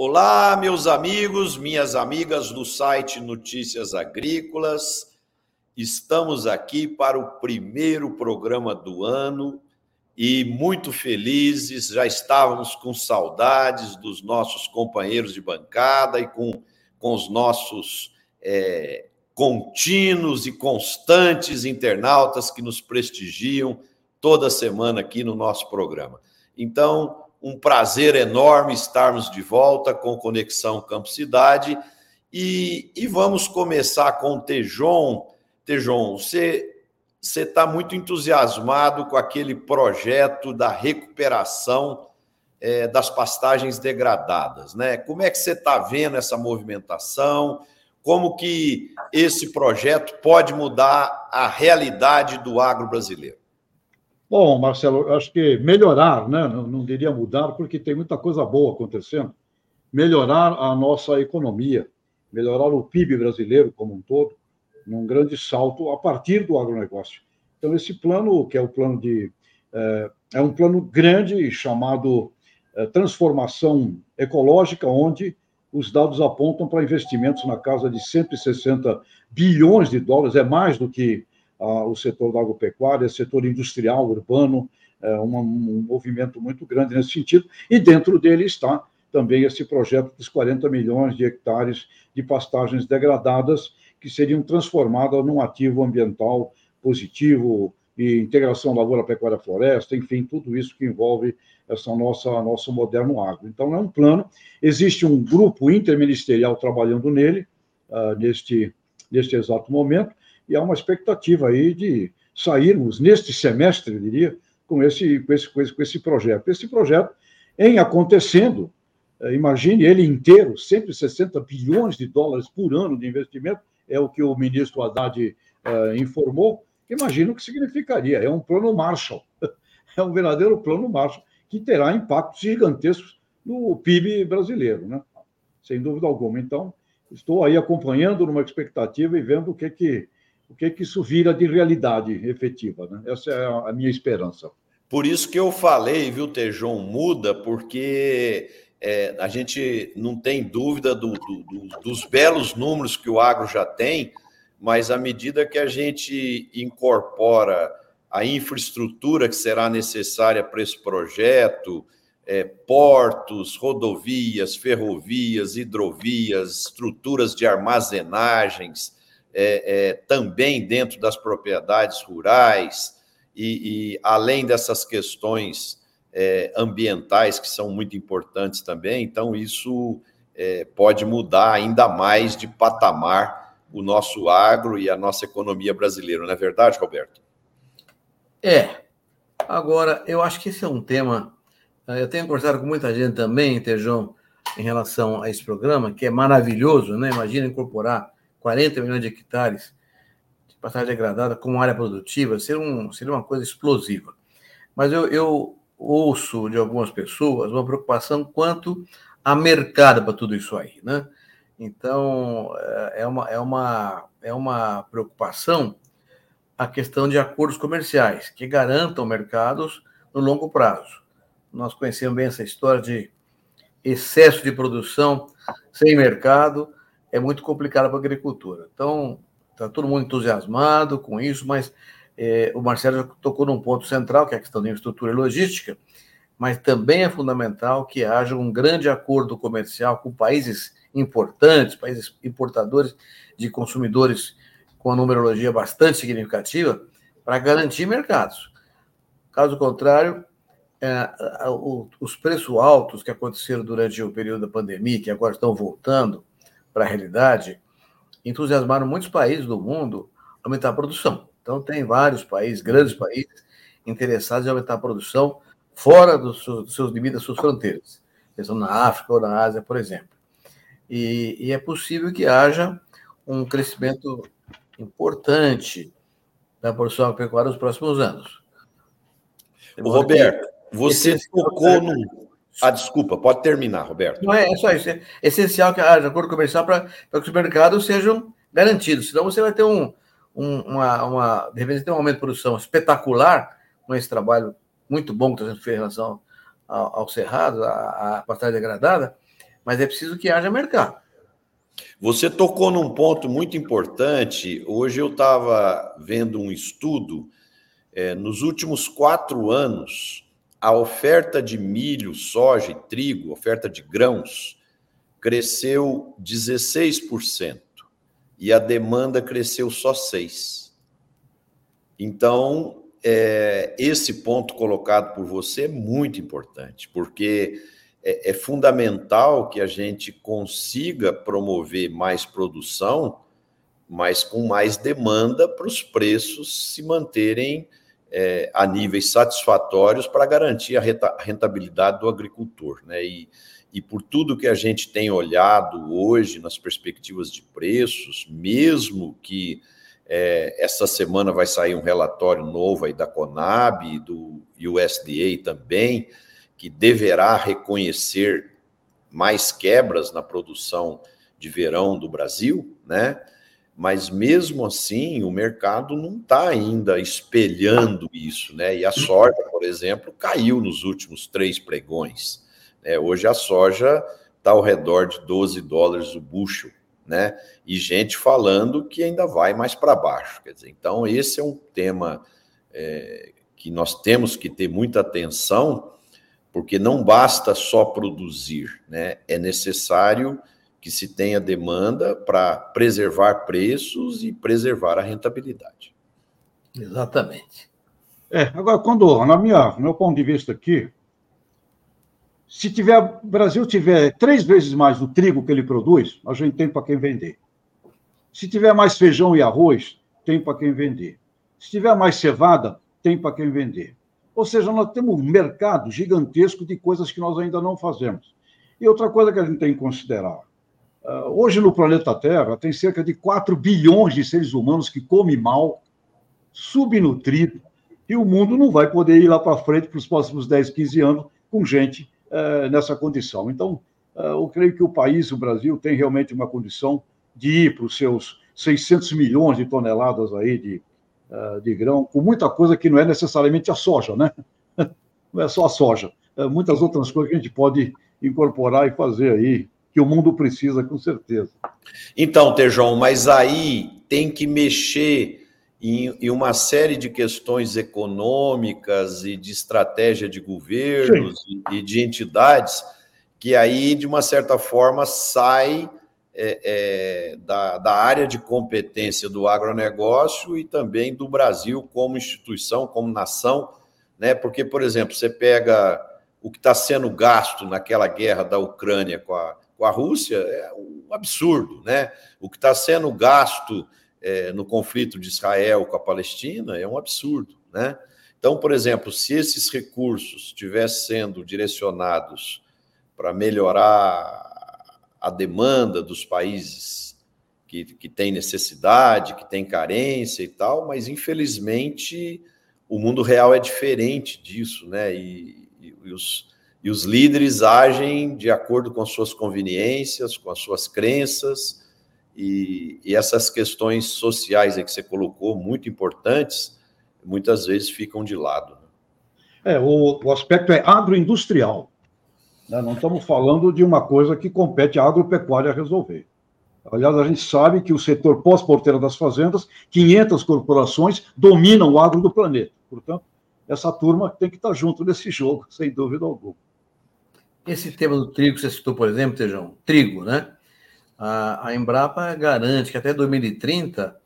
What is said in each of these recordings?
Olá, meus amigos, minhas amigas do site Notícias Agrícolas. Estamos aqui para o primeiro programa do ano e muito felizes. Já estávamos com saudades dos nossos companheiros de bancada e com, com os nossos é, contínuos e constantes internautas que nos prestigiam toda semana aqui no nosso programa. Então, um prazer enorme estarmos de volta com Conexão Campo Cidade. E, e vamos começar com o Tejon. Tejon, você está muito entusiasmado com aquele projeto da recuperação é, das pastagens degradadas, né? Como é que você está vendo essa movimentação? Como que esse projeto pode mudar a realidade do agro brasileiro? Bom, Marcelo, acho que melhorar, né? não, não diria mudar, porque tem muita coisa boa acontecendo. Melhorar a nossa economia, melhorar o PIB brasileiro como um todo, num grande salto a partir do agronegócio. Então, esse plano, que é o plano de. É, é um plano grande chamado é, Transformação Ecológica, onde os dados apontam para investimentos na casa de 160 bilhões de dólares, é mais do que o setor da agropecuária, setor industrial, urbano, é, um, um movimento muito grande nesse sentido, e dentro dele está também esse projeto dos 40 milhões de hectares de pastagens degradadas que seriam transformadas num ativo ambiental positivo e integração lavoura, pecuária, floresta, enfim, tudo isso que envolve essa nossa nosso moderno agro. Então é um plano, existe um grupo interministerial trabalhando nele uh, neste neste exato momento e há uma expectativa aí de sairmos neste semestre, eu diria, com esse, com esse, com esse, com esse projeto. Esse projeto, em acontecendo, eh, imagine ele inteiro, 160 bilhões de dólares por ano de investimento, é o que o ministro Haddad uh, informou. Imagina o que significaria. É um plano Marshall, é um verdadeiro plano Marshall, que terá impactos gigantescos no PIB brasileiro, né? sem dúvida alguma. Então, estou aí acompanhando numa expectativa e vendo o que, que o que, que isso vira de realidade efetiva. Né? Essa é a minha esperança. Por isso que eu falei, viu, Tejon, muda, porque é, a gente não tem dúvida do, do, do, dos belos números que o agro já tem, mas à medida que a gente incorpora a infraestrutura que será necessária para esse projeto, é, portos, rodovias, ferrovias, hidrovias, estruturas de armazenagens, é, é, também dentro das propriedades rurais, e, e além dessas questões é, ambientais, que são muito importantes também, então isso é, pode mudar ainda mais de patamar o nosso agro e a nossa economia brasileira, não é verdade, Roberto? É. Agora, eu acho que esse é um tema. É, eu tenho conversado com muita gente também, Tejão, em relação a esse programa, que é maravilhoso, né? Imagina incorporar 40 milhões de hectares de passagem degradada como área produtiva, seria, um, seria uma coisa explosiva. Mas eu, eu ouço de algumas pessoas uma preocupação quanto a mercado para tudo isso aí, né? Então, é uma, é uma, é uma preocupação a questão de acordos comerciais que garantam mercados no longo prazo. Nós conhecemos bem essa história de excesso de produção sem mercado, é muito complicado para a agricultura. Então, está todo mundo entusiasmado com isso, mas é, o Marcelo já tocou num ponto central, que é a questão da infraestrutura e logística, mas também é fundamental que haja um grande acordo comercial com países importantes, países importadores de consumidores com uma numerologia bastante significativa, para garantir mercados. Caso contrário, é, os preços altos que aconteceram durante o período da pandemia, que agora estão voltando, para a realidade, entusiasmaram muitos países do mundo a aumentar a produção. Então, tem vários países, grandes países, interessados em aumentar a produção fora dos seus, dos seus limites, das suas fronteiras. Pensando na África ou na Ásia, por exemplo. E, e é possível que haja um crescimento importante da produção agropecuária nos próximos anos. O Roberto, você tocou no, ah, desculpa, pode terminar, Roberto. Não é, é só isso. É essencial que haja acordo comercial para que os mercados sejam garantidos. Senão você vai ter um, um uma, uma. De repente, ter um aumento de produção espetacular com esse trabalho muito bom que está sendo feito em relação ao, ao cerrado, à, à pastagem degradada, mas é preciso que haja mercado. Você tocou num ponto muito importante. Hoje eu estava vendo um estudo. É, nos últimos quatro anos, a oferta de milho, soja e trigo, oferta de grãos, cresceu 16% e a demanda cresceu só 6%. Então, é, esse ponto colocado por você é muito importante, porque é, é fundamental que a gente consiga promover mais produção, mas com mais demanda para os preços se manterem é, a níveis satisfatórios para garantir a rentabilidade do agricultor. Né? E, e por tudo que a gente tem olhado hoje nas perspectivas de preços, mesmo que é, essa semana vai sair um relatório novo aí da Conab e do USDA também, que deverá reconhecer mais quebras na produção de verão do Brasil, né? Mas mesmo assim, o mercado não está ainda espelhando isso, né? E a soja, por exemplo, caiu nos últimos três pregões. Né? Hoje a soja está ao redor de 12 dólares o bushel, né? E gente falando que ainda vai mais para baixo. Quer dizer, então esse é um tema é, que nós temos que ter muita atenção, porque não basta só produzir, né? É necessário que se tenha demanda para preservar preços e preservar a rentabilidade. Exatamente. É, agora, quando, na minha, no meu ponto de vista aqui, se tiver, o Brasil tiver três vezes mais do trigo que ele produz, a gente tem para quem vender. Se tiver mais feijão e arroz, tem para quem vender. Se tiver mais cevada, tem para quem vender. Ou seja, nós temos um mercado gigantesco de coisas que nós ainda não fazemos. E outra coisa que a gente tem que considerar: hoje no planeta Terra tem cerca de 4 bilhões de seres humanos que comem mal, subnutrido, e o mundo não vai poder ir lá para frente para os próximos 10, 15 anos com gente é, nessa condição. Então, é, eu creio que o país, o Brasil, tem realmente uma condição de ir para os seus 600 milhões de toneladas aí de, é, de grão, com muita coisa que não é necessariamente a soja, né? Não é só a soja, é muitas outras coisas que a gente pode incorporar e fazer aí, que o mundo precisa, com certeza. Então, Tejão, mas aí tem que mexer em, uma série de questões econômicas e de estratégia de governos e, e, de entidades que aí, de uma certa forma, sai é, é, da, da área de competência do agronegócio e também do Brasil como instituição, como nação, né? Porque, por exemplo, você pega o que está sendo gasto naquela guerra da Ucrânia com a, com a Rússia, é um absurdo, né? O que está sendo gasto é, no conflito de Israel com a Palestina é um absurdo, né? Então, por exemplo, se esses recursos estivessem sendo direcionados para melhorar a demanda dos países que, que têm necessidade, que têm carência e tal, mas infelizmente o mundo real é diferente disso, né? E, e, e os, e os líderes agem de acordo com as suas conveniências, com as suas crenças, e, e essas questões sociais que você colocou, muito importantes, muitas vezes ficam de lado. Né? É, o, o aspecto é agroindustrial. Né? Não estamos falando de uma coisa que compete à agropecuária resolver. Aliás, a gente sabe que o setor pós-porteira das fazendas, 500 corporações dominam o agro do planeta. Portanto, essa turma tem que estar junto nesse jogo, sem dúvida alguma. Esse tema do trigo que você citou, por exemplo, Tejão, trigo, né? A, a Embrapa garante que até 2030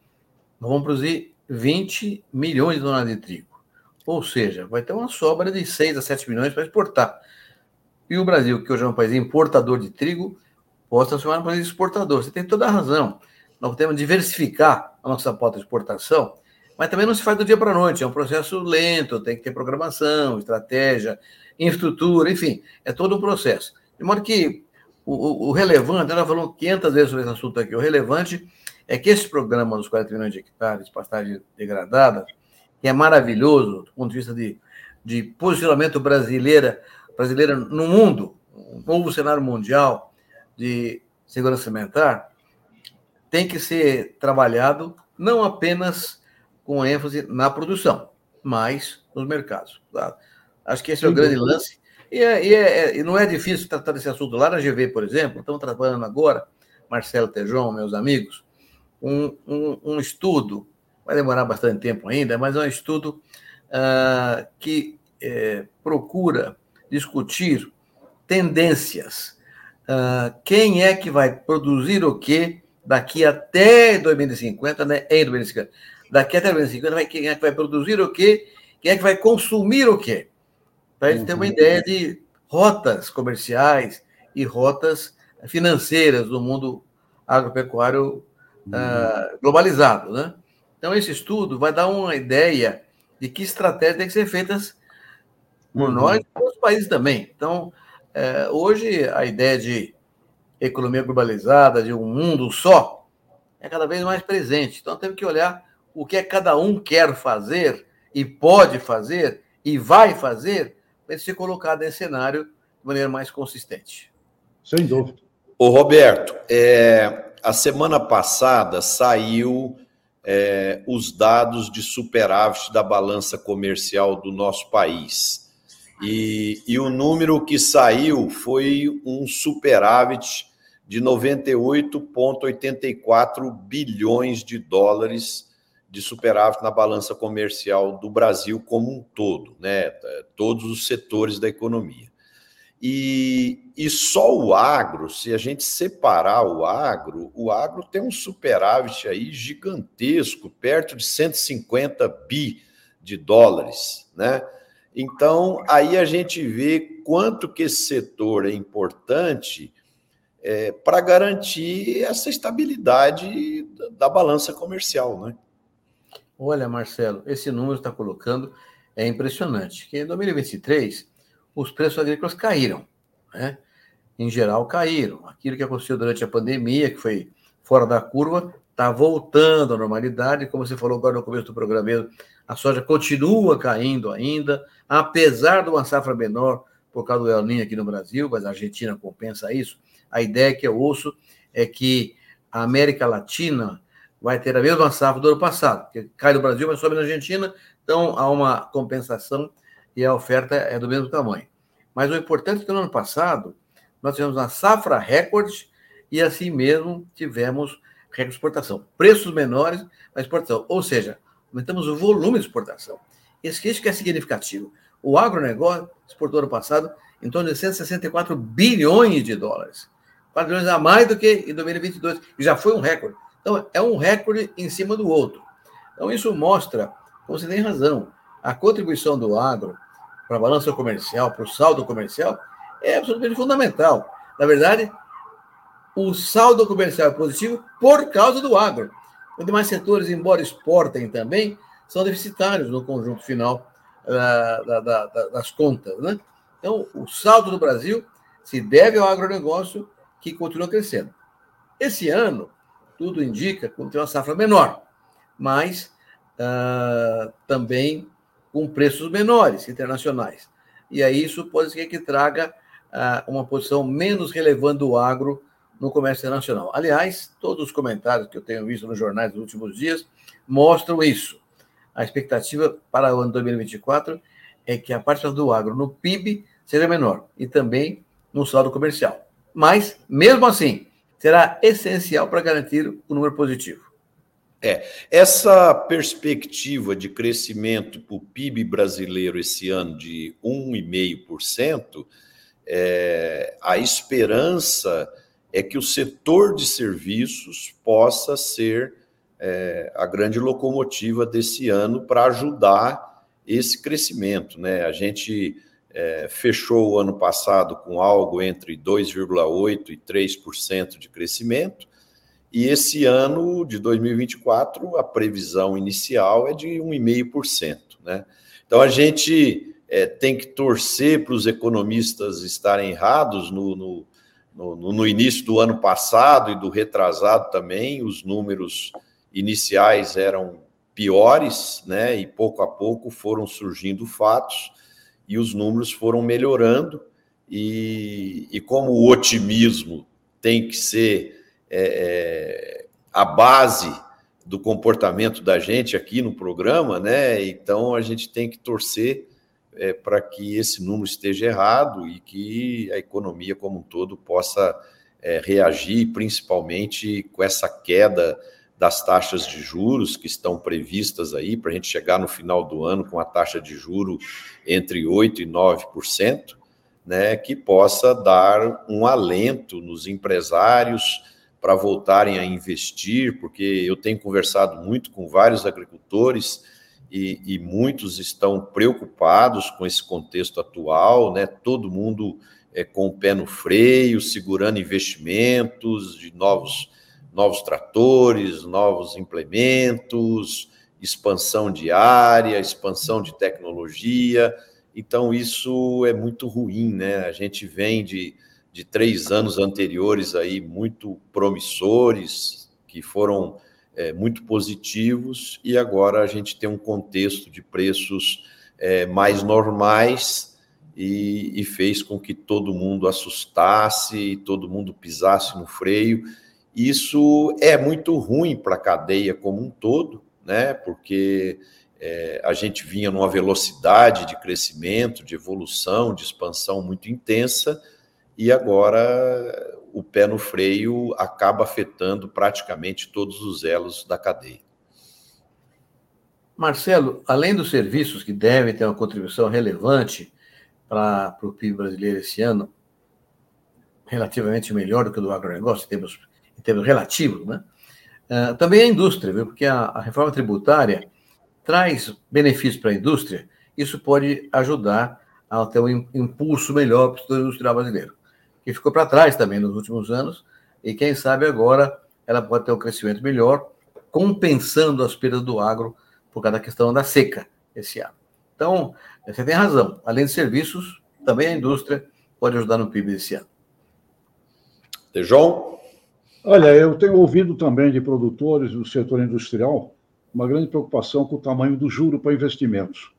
nós vamos produzir 20 milhões de toneladas de trigo. Ou seja, vai ter uma sobra de 6 a 7 milhões para exportar. E o Brasil, que hoje é um país importador de trigo, pode transformar um país exportador. Você tem toda a razão. Nós temos diversificar a nossa pauta de exportação, mas também não se faz do dia para a noite. É um processo lento, tem que ter programação, estratégia, infraestrutura, enfim, é todo um processo. De modo que o, o, relevante, ela falou 500 vezes sobre esse assunto aqui, o relevante é que esse programa dos 40 milhões de hectares pastagem degradada, que é maravilhoso do ponto de vista de, de posicionamento brasileira, brasileira no mundo, um novo cenário mundial de segurança alimentar, tem que ser trabalhado não apenas com ênfase na produção, mas nos mercados. Tá? Acho que esse é o grande lance E, é, e, é, e, não é difícil tratar desse assunto. Lá na GV, por exemplo, estamos trabalhando agora, Marcelo Tejon, meus amigos, um, um, um estudo, vai demorar bastante tempo ainda, mas é um estudo uh, que é, procura discutir tendências. Uh, quem é que vai produzir o quê daqui até 2050, né? Em 2050. Daqui até 2050, vai, quem é que vai produzir o quê? Quem é que vai consumir o quê? Para a gente ter uma ideia de rotas comerciais e rotas financeiras do mundo agropecuário uhum. uh, globalizado, né? Então, esse estudo vai dar uma ideia de que estratégias têm que ser feitas por uhum. nós e por outros países também. Então, é, hoje, a ideia de economia globalizada, de um mundo só, é cada vez mais presente. Então, temos que olhar o que é cada um quer fazer e pode fazer e vai fazer para ser colocado nesse cenário de maneira mais consistente. Sem dúvida. Ô, Roberto, é, a semana passada saiu é, os dados de superávit da balança comercial do nosso país. E, e o número que saiu foi um superávit de 98,84 bilhões de dólares de superávit na balança comercial do Brasil como um todo, né? Todos os setores da economia. E, e só o agro, se a gente separar o agro, o agro tem um superávit aí gigantesco, perto de 150 bi de dólares, né? Então, aí a gente vê quanto que esse setor é importante é, para garantir essa estabilidade da balança comercial, né? Olha, Marcelo, esse número está colocando é impressionante. Que em 2023 os preços agrícolas caíram, né? Em geral caíram. Aquilo que aconteceu durante a pandemia, que foi fora da curva, está voltando à normalidade. Como você falou agora no começo do programa mesmo, a soja continua caindo ainda, apesar de uma safra menor por causa do El Niño aqui no Brasil, mas a Argentina compensa isso. A ideia que eu ouço é que a América Latina vai ter a mesma safra do ano passado, que cai no Brasil, mas sobe na Argentina, então há uma compensação e a oferta é do mesmo tamanho. Mas o importante é que no ano passado nós tivemos uma safra recorde e assim mesmo tivemos recorde de exportação. Preços menores na exportação, ou seja, aumentamos o volume de exportação. Isso, isso que é significativo. O agronegócio exportou ano passado em torno de 164 bilhões de dólares. 4 bilhões a mais do que em 2022, e já foi um recorde. Então, é um recorde em cima do outro. Então, isso mostra, você tem razão, a contribuição do agro para a balança comercial, para o saldo comercial, é absolutamente fundamental. Na verdade, o saldo comercial é positivo por causa do agro. Os demais setores, embora exportem também, são deficitários no conjunto final uh, da, da, das contas. Né? Então, o saldo do Brasil se deve ao agronegócio que continua crescendo. Esse ano, tudo indica que tem uma safra menor, mas uh, também com preços menores internacionais. E aí isso pode ser que traga uh, uma posição menos relevante do agro no comércio internacional. Aliás, todos os comentários que eu tenho visto nos jornais nos últimos dias mostram isso. A expectativa para o ano 2024 é que a parte do agro no PIB seja menor e também no saldo comercial. Mas, mesmo assim, será essencial para garantir o número positivo. É, essa perspectiva de crescimento para o PIB brasileiro esse ano de 1,5%, é, a esperança é que o setor de serviços possa ser é, a grande locomotiva desse ano para ajudar esse crescimento. Né? A gente é, fechou o ano passado com algo entre 2,8% e 3% de crescimento, e esse ano de 2024, a previsão inicial é de 1,5%. Né? Então, a gente é, tem que torcer para os economistas estarem errados no, no, no, no, início do ano passado e do retrasado também, os números iniciais eram piores, né? E pouco a pouco foram surgindo fatos e os números foram melhorando. E, e como o otimismo tem que ser é, é, a base do comportamento da gente aqui no programa, né? Então a gente tem que torcer é, para que esse número esteja errado e que a economia como um todo possa é, reagir, principalmente com essa queda das taxas de juros que estão previstas aí, para a gente chegar no final do ano com a taxa de juro entre 8% e 9%, né, que possa dar um alento nos empresários para voltarem a investir, porque eu tenho conversado muito com vários agricultores e, e, muitos estão preocupados com esse contexto atual, né? Todo mundo é, com o pé no freio, segurando investimentos de novos, novos tratores, novos implementos, expansão de área, expansão de tecnologia. Então, isso é muito ruim, né? A gente vem de de três anos anteriores aí muito promissores, que foram é, muito positivos, e agora a gente tem um contexto de preços é, mais normais e, e, fez com que todo mundo assustasse, todo mundo pisasse no freio. Isso é muito ruim para a cadeia como um todo, né? Porque é, a gente vinha numa velocidade de crescimento, de evolução, de expansão muito intensa e agora o pé no freio acaba afetando praticamente todos os elos da cadeia. Marcelo, além dos serviços que devem ter uma contribuição relevante para o PIB brasileiro esse ano, relativamente melhor do que o do agronegócio, em termos, em termos relativos, né? Uh, também a indústria, viu? porque a, a reforma tributária traz benefícios para a indústria, isso pode ajudar a ter um impulso melhor para o setor industrial brasileiro que ficou para trás também nos últimos anos, e quem sabe agora ela pode ter um crescimento melhor, compensando as perdas do agro por causa da questão da seca esse ano. Então, você tem razão. Além de serviços, também a indústria pode ajudar no PIB esse ano. João? Olha, eu tenho ouvido também de produtores do setor industrial uma grande preocupação com o tamanho do juro para investimentos.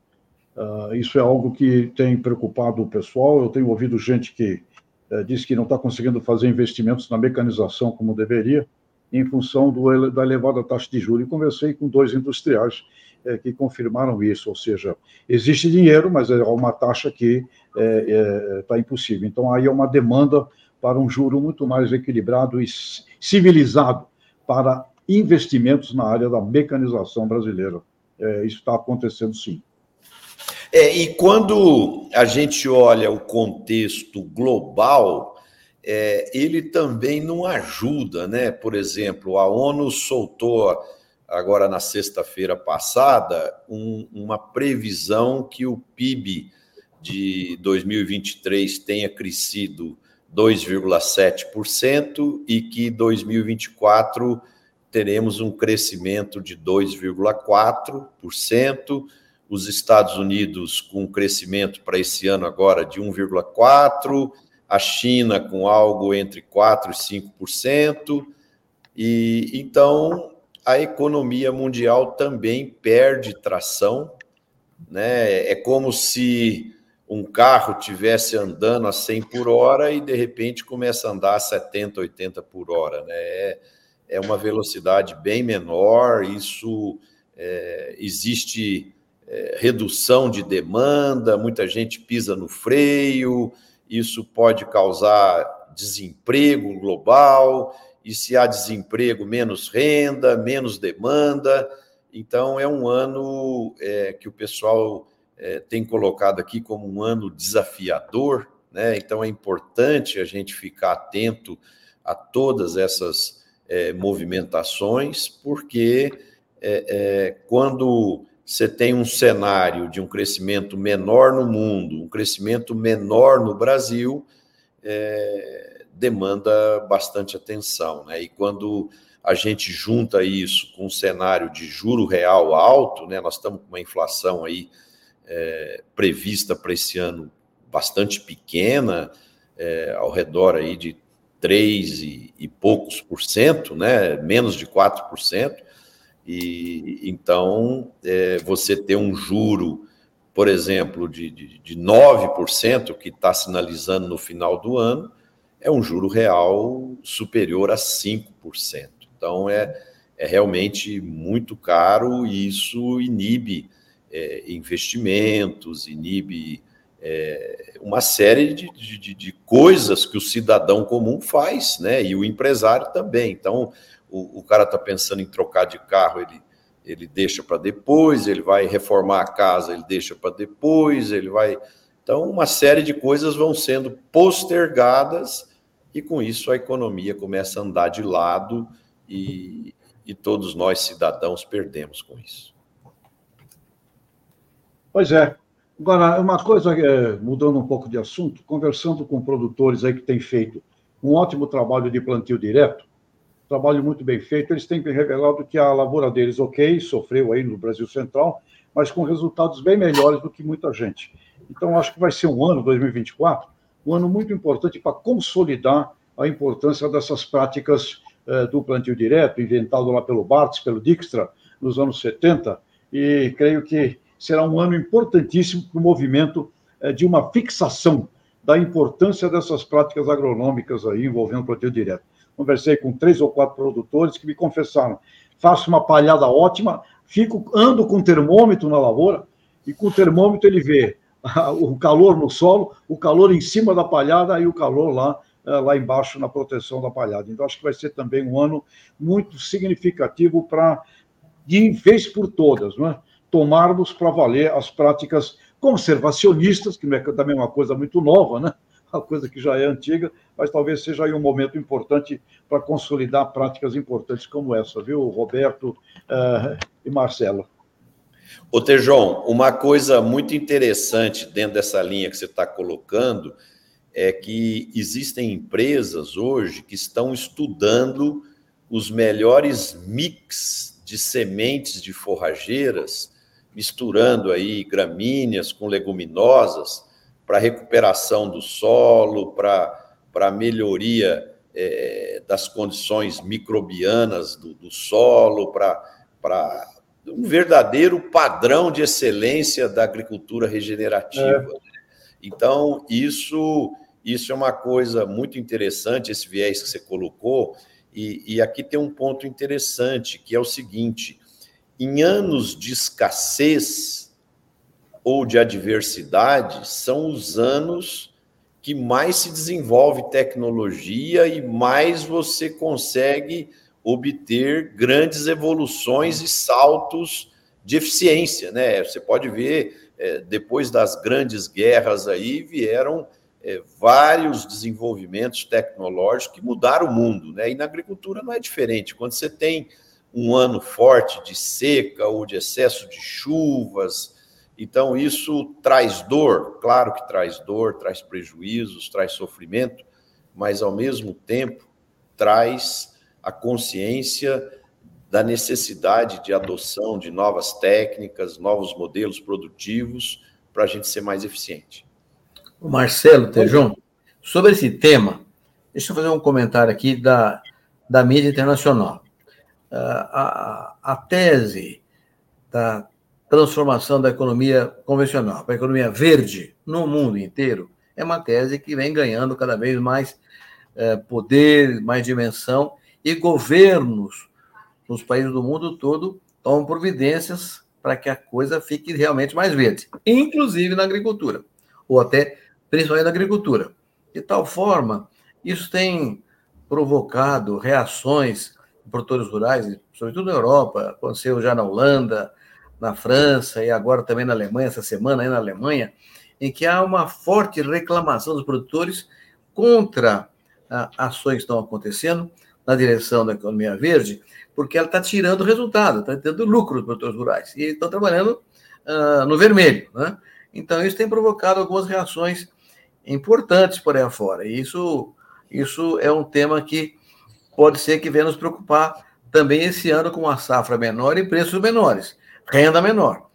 Uh, isso é algo que tem preocupado o pessoal. Eu tenho ouvido gente que eh, diz que não está conseguindo fazer investimentos na mecanização como deveria, em função do, da elevada taxa de juros. E conversei com dois industriais é, que confirmaram isso, ou seja, existe dinheiro, mas é uma taxa que está tá impossível. Então, aí é uma demanda para um juro muito mais equilibrado e civilizado para investimentos na área da mecanização brasileira. isso está acontecendo sim. É, e quando a gente olha o contexto global, é, ele também não ajuda, né? Por exemplo, a ONU soltou agora na sexta-feira passada um, uma previsão que o PIB de 2023 tenha crescido 2,7% e que 2024 teremos um crescimento de 2,4% os Estados Unidos com um crescimento para esse ano agora de 1,4%, a China com algo entre 4% e 5%, e então a economia mundial também perde tração, né? É como se um carro tivesse andando a 100 por hora e de repente começa a andar a 70, 80 por hora, né? É, é uma velocidade bem menor, isso é, existe é, redução de demanda, muita gente pisa no freio, isso pode causar desemprego global, e se há desemprego, menos renda, menos demanda. Então, é um ano é, que o pessoal é, tem colocado aqui como um ano desafiador, né? Então, é importante a gente ficar atento a todas essas é, movimentações, porque é, é, quando você tem um cenário de um crescimento menor no mundo, um crescimento menor no Brasil, é, demanda bastante atenção. Né? E quando a gente junta isso com um cenário de juro real alto, né? nós estamos com uma inflação aí é, prevista para esse ano bastante pequena, é, ao redor aí de 3 e, e poucos por cento, né? menos de 4%. E então é, você ter um juro, por exemplo, de, de, de 9%, que está sinalizando no final do ano, é um juro real superior a 5%. Então é, é realmente muito caro e isso inibe é, investimentos, inibe é, uma série de, de, de, coisas que o cidadão comum faz, né? E o empresário também. Então, o, o cara está pensando em trocar de carro, ele, ele deixa para depois, ele vai reformar a casa, ele deixa para depois, ele vai. Então, uma série de coisas vão sendo postergadas e com isso a economia começa a andar de lado e, e todos nós cidadãos perdemos com isso. Pois é, Agora, uma coisa, é, mudando um pouco de assunto, conversando com produtores aí que têm feito um ótimo trabalho de plantio direto, trabalho muito bem feito, eles têm revelado que a lavoura deles, ok, sofreu aí no Brasil Central, mas com resultados bem melhores do que muita gente. Então, acho que vai ser um ano, 2024, um ano muito importante para consolidar a importância dessas práticas eh, do plantio direto, inventado lá pelo Bartz, pelo Dijkstra, nos anos 70, e creio que será um ano importantíssimo para o movimento eh, de uma fixação da importância dessas práticas agronômicas aí envolvendo plantio direto. Conversei com três ou quatro produtores que me confessaram: faço uma palhada ótima, fico ando com termômetro na lavoura e com o termômetro ele vê o calor no solo, o calor em cima da palhada e o calor lá eh, lá embaixo na proteção da palhada. Então acho que vai ser também um ano muito significativo para de vez por todas, não é? Tomarmos para valer as práticas conservacionistas, que é também uma coisa muito nova, né? uma coisa que já é antiga, mas talvez seja aí um momento importante para consolidar práticas importantes como essa, viu, Roberto uh, e Marcelo? Ô, Tejon, uma coisa muito interessante dentro dessa linha que você está colocando é que existem empresas hoje que estão estudando os melhores mix de sementes de forrageiras misturando aí gramíneas com leguminosas para recuperação do solo, para melhoria é, das condições microbianas do, do solo, para um verdadeiro padrão de excelência da agricultura regenerativa. É. Então, isso, isso é uma coisa muito interessante, esse viés que você colocou, e, e aqui tem um ponto interessante, que é o seguinte: em anos de escassez ou de adversidade, são os anos que mais se desenvolve tecnologia e mais você consegue obter grandes evoluções e saltos de eficiência, né? Você pode ver, é, depois das grandes guerras aí, vieram é, vários desenvolvimentos tecnológicos que mudaram o mundo, né? E na agricultura não é diferente. Quando você tem um ano forte de seca ou de excesso de chuvas. Então, isso traz dor, claro que traz dor, traz prejuízos, traz sofrimento, mas ao mesmo tempo traz a consciência da necessidade de adoção de novas técnicas, novos modelos produtivos para a gente ser mais eficiente. O Marcelo Tejon, sobre esse tema, deixa eu fazer um comentário aqui da, da mídia internacional a, a tese da transformação da economia convencional para a economia verde no mundo inteiro é uma tese que vem ganhando cada vez mais é, poder, mais dimensão, e governos nos países do mundo todo tomam providências para que a coisa fique realmente mais verde, inclusive na agricultura, ou até principalmente na agricultura. De tal forma, isso tem provocado reações produtores rurais, sobretudo na Europa, aconteceu já na Holanda, na França e agora também na Alemanha, essa semana aí na Alemanha, em que há uma forte reclamação dos produtores contra ações que estão acontecendo na direção da economia verde, porque ela está tirando resultado, está tendo lucro dos produtores rurais, e estão trabalhando uh, no vermelho. Né? Então, isso tem provocado algumas reações importantes por aí afora, e isso, isso é um tema que pode ser que venha nos preocupar também esse ano com uma safra menor e preços menores, renda menor.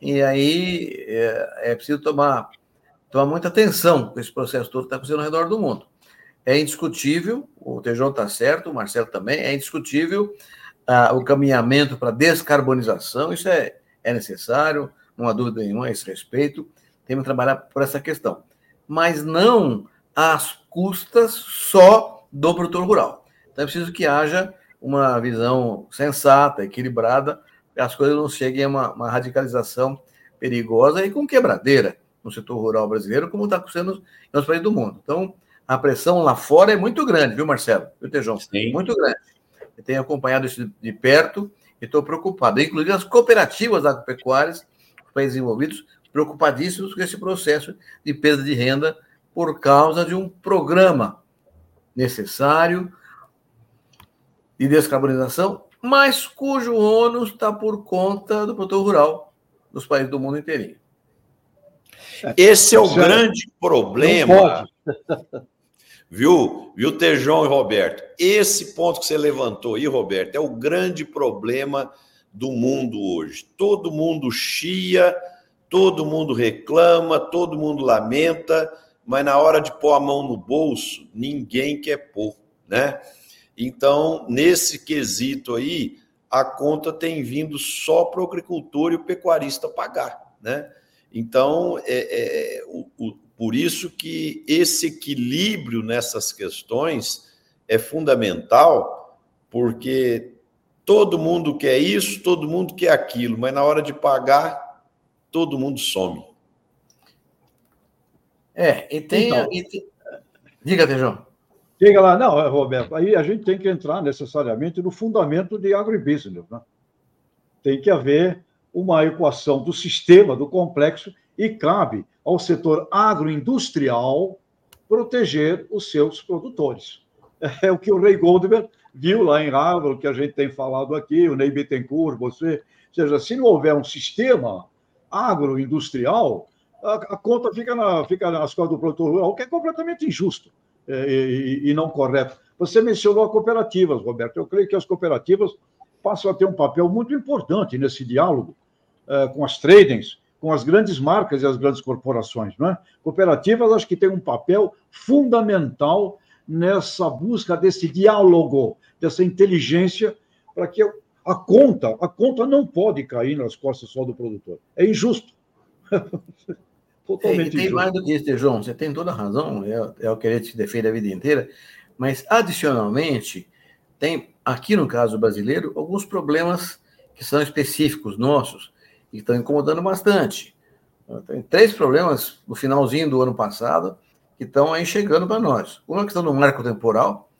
E aí é, é preciso tomar, tomar muita atenção com esse processo todo que está acontecendo ao redor do mundo. É indiscutível, o Tejão está certo, o Marcelo também, é indiscutível ah, o caminhamento para descarbonização, isso é, é necessário, não há dúvida nenhuma a esse respeito, temos que trabalhar por essa questão. Mas não às custas só do produtor rural. Então é preciso que haja uma visão sensata, equilibrada, que as coisas não cheguem a uma, uma radicalização perigosa e com quebradeira no setor rural brasileiro, como está sendo em outros países do mundo. Então, a pressão lá fora é muito grande, viu, Marcelo? Viu, Tejão? Sim. Muito grande. Eu tenho acompanhado isso de perto e estou preocupado. Inclusive as cooperativas agropecuárias, os países envolvidos, preocupadíssimos com esse processo de perda de renda por causa de um programa necessário de descarbonização, mas cujo ônus está por conta do produtor rural dos países do mundo inteirinho. Esse é o grande problema. Viu? Viu, Tejão e Roberto? Esse ponto que você levantou aí, Roberto, é o grande problema do mundo hoje. Todo mundo chia, todo mundo reclama, todo mundo lamenta, mas na hora de pôr a mão no bolso, ninguém quer pôr, né? Então, nesse quesito aí, a conta tem vindo só para o agricultor e o pecuarista pagar, né? Então, é, é o, o, por isso que esse equilíbrio nessas questões é fundamental, porque todo mundo quer isso, todo mundo quer aquilo, mas na hora de pagar, todo mundo some. É, e tem. Então, e tem... Diga, Tejão. Diga lá, não, Roberto, aí a gente tem que entrar necessariamente no fundamento de agribusiness. Né? Tem que haver uma equação do sistema, do complexo, e cabe ao setor agroindustrial proteger os seus produtores. É o que o Ray Goldberg viu lá em Harvard, que a gente tem falado aqui, o Ney Bittencourt, você. Ou seja, se não houver um sistema agroindustrial, a, conta fica, na, fica nas costas do produtor rural, que é completamente injusto é, e, e não correto. Você mencionou as cooperativas, Roberto. Eu creio que as cooperativas passam a ter um papel muito importante nesse diálogo uh, com as tradings, com as grandes marcas e as grandes corporações. Não é? Cooperativas, acho que têm um papel fundamental nessa busca desse diálogo, dessa inteligência, para que a conta, a conta não pode cair nas costas só do produtor. É injusto. Totalmente é, tem injusto. mais do que isso, João. Você tem toda a razão. É, é o que a gente defende a vida inteira. Mas, adicionalmente, tem, aqui no caso brasileiro, alguns problemas que são específicos nossos e estão incomodando bastante. Tem três problemas no finalzinho do ano passado que estão aí chegando para nós. Uma questão do marco temporal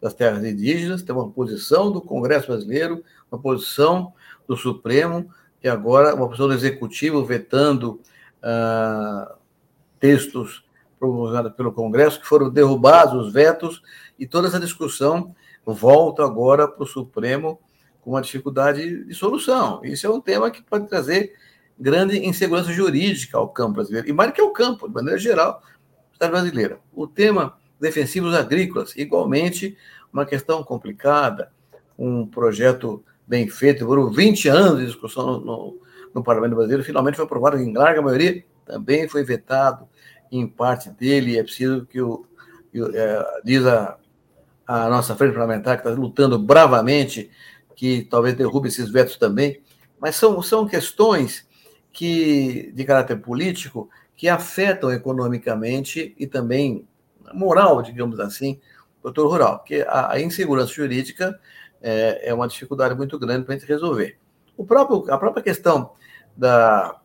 das terras indígenas, tem uma posição do Congresso brasileiro, uma posição do Supremo e agora uma posição do Executivo vetando ah, textos promulgados pelo Congresso que foram derrubados os vetos e toda essa discussão volta agora para o Supremo com uma dificuldade de solução. Isso é um tema que pode trazer grande insegurança jurídica ao campo brasileiro, e mais que ao campo, de maneira geral, da brasileira. O tema defensivos agrícolas, igualmente, uma questão complicada, um projeto bem feito, por 20 anos de discussão no, no, Parlamento Brasileiro, finalmente foi aprovado em larga maioria, também foi vetado em parte dele, é preciso que o, é, diz a, a nossa frente parlamentar, que está lutando bravamente que talvez derrube esses vetos também, mas são, são questões que de caráter político que afetam economicamente e também moral, digamos assim, o setor rural, porque a, a insegurança jurídica é, é, uma dificuldade muito grande para a gente resolver. O próprio, a própria questão da,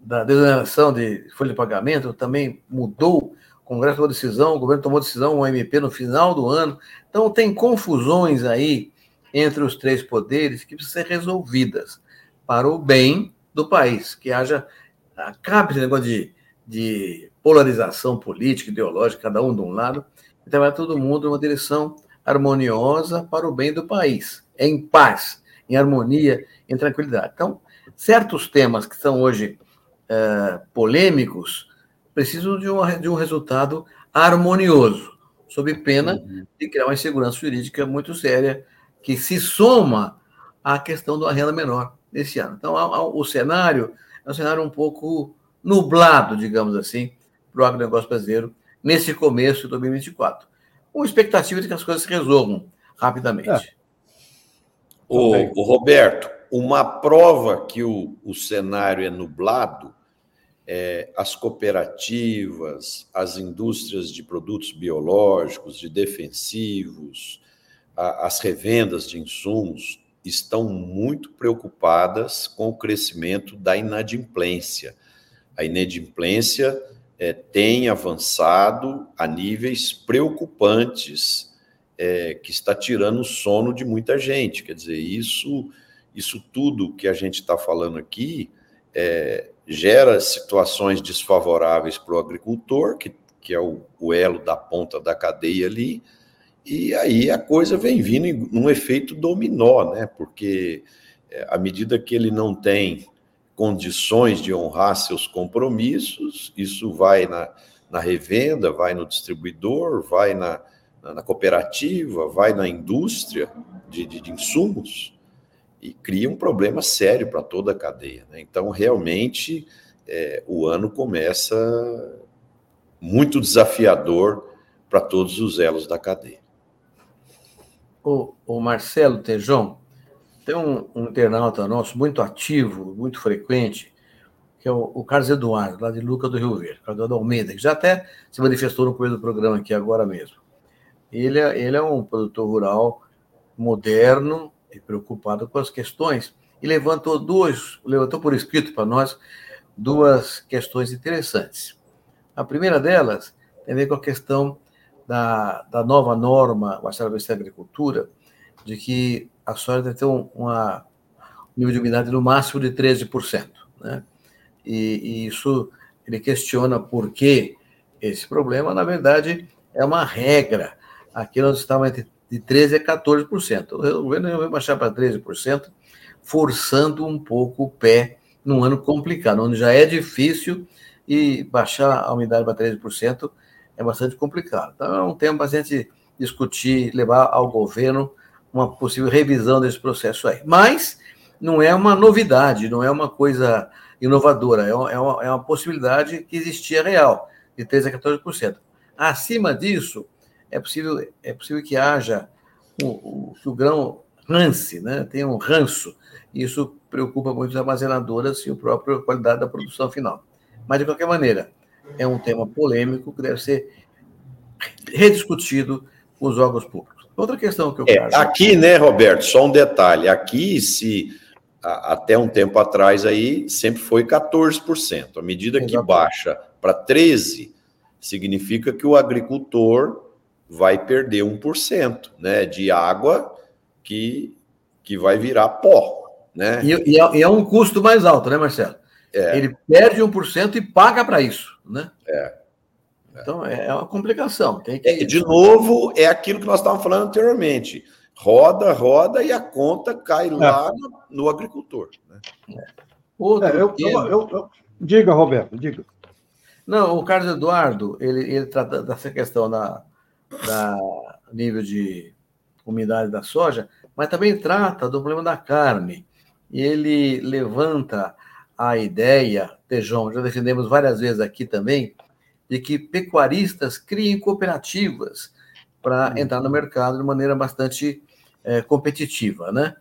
da desoneração de folha de pagamento também mudou. O Congresso tomou decisão, o governo tomou decisão, o MP no final do ano. Então, tem confusões aí entre os três poderes que precisam ser resolvidas para o bem do país, que haja acabe esse negócio de, de polarização política, ideológica, cada um de um lado, e trabalhar todo mundo numa direção harmoniosa para o bem do país, em paz, em harmonia, em tranquilidade. Então, certos temas que são hoje é, polêmicos precisam de, uma, de um resultado harmonioso, sob pena uhum. de criar uma insegurança jurídica muito séria que se soma à questão da renda menor nesse ano. Então, o cenário é um cenário um pouco nublado, digamos assim, para o agronegócio brasileiro nesse começo de 2024, com expectativa de que as coisas se resolvam rapidamente. É. O, o, Roberto, uma prova que o, o cenário é nublado é, as cooperativas, as indústrias de produtos biológicos, de defensivos, as revendas de insumos, estão muito preocupadas com o crescimento da inadimplência. A inadimplência é, tem avançado a níveis preocupantes, é, que está tirando o sono de muita gente. Quer dizer, isso, isso tudo que a gente está falando aqui é, gera situações desfavoráveis para o agricultor, que, que é o, o elo da ponta da cadeia ali, e aí a coisa vem vindo num efeito dominó, né? Porque é, à medida que ele não tem condições de honrar seus compromissos, isso vai na, na revenda, vai no distribuidor, vai na, na cooperativa, vai na indústria de, de, de insumos e cria um problema sério para toda a cadeia. Né? Então, realmente, é, o ano começa muito desafiador para todos os elos da cadeia. O, o Marcelo Tejon, tem um, um, internauta nosso muito ativo, muito frequente, que é o, o Carlos Eduardo, lá de Luca do Rio Verde, Carlos Eduardo Almeida, que já até se manifestou no começo do programa aqui agora mesmo. Ele é, ele é um produtor rural moderno e preocupado com as questões e levantou duas, levantou por escrito para nós duas questões interessantes. A primeira delas tem a ver com a questão da, da nova norma, o Ministério da Agricultura, de que a soja deve ter um uma, nível de umidade no máximo de 13%. Né? E, e, isso ele questiona por que esse problema, na verdade, é uma regra. Aqui nós entre de 13% a 14%. O governo vai baixar para 13%, forçando um pouco o pé num ano complicado, onde já é difícil e baixar a umidade para 13% é bastante complicado. Então, é um tema para a gente discutir, levar ao governo uma possível revisão desse processo aí. Mas não é uma novidade, não é uma coisa inovadora, é uma, é uma, é uma possibilidade que existia real, de 13% a 14%. Acima disso, é possível, é possível que haja o, o, que o grão rance, né? tem um ranço. Isso preocupa muito as armazenadoras e a própria qualidade da produção final. Mas, de qualquer maneira, é um tema polêmico que deve ser rediscutido com os órgãos públicos. Outra questão que eu é, quero. Aqui, né, Roberto, só um detalhe. Aqui, se até um tempo atrás aí, sempre foi 14%. À medida Exatamente. que baixa para 13%, significa que o agricultor vai perder 1% né, de água que, que vai virar pó. Né? E, e, é, e é um custo mais alto, né, Marcelo? É. Ele perde 1% e paga para isso. Né? É. Então, é uma complicação. Tem que... É, de novo, é aquilo que nós estávamos falando anteriormente. Roda, roda e a conta cai é. lá no, no, agricultor. Né? É. Outro é, eu, eu, eu, diga, Roberto, diga. Não, o Carlos Eduardo, ele, ele trata dessa questão da, da nível de umidade da soja, mas também trata do problema da carne. E ele levanta a ideia, Tejão, já defendemos várias vezes aqui também, de que pecuaristas criem cooperativas para uhum. entrar no mercado de maneira bastante é, competitiva, né?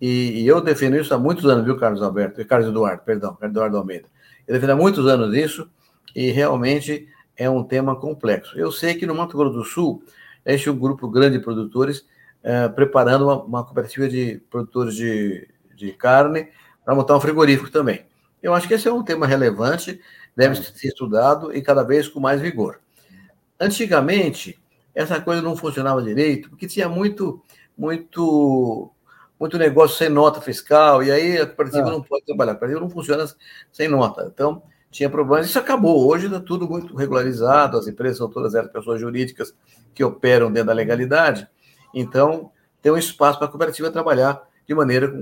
E, e, eu defendo isso há muitos anos, viu, Carlos Alberto, Carlos Eduardo, perdão, Carlos Eduardo Almeida. Eu defendo há muitos anos isso e realmente é um tema complexo. Eu sei que no Mato Grosso do Sul existe um grupo grande de produtores é, preparando uma, uma, cooperativa de produtores de, de carne para montar um frigorífico também. Eu acho que esse é um tema relevante, deve ser estudado e cada vez com mais vigor. Antigamente, essa coisa não funcionava direito, porque tinha muito, muito, muito negócio sem nota fiscal, e aí a cooperativa ah. não pode trabalhar, a cooperativa não funciona sem nota. Então, tinha problemas. Isso acabou. Hoje está tudo muito regularizado, as empresas são todas elas pessoas jurídicas que operam dentro da legalidade. Então, tem um espaço para a cooperativa trabalhar de maneira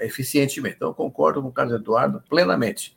eficientemente. Então, concordo com o Carlos Eduardo plenamente.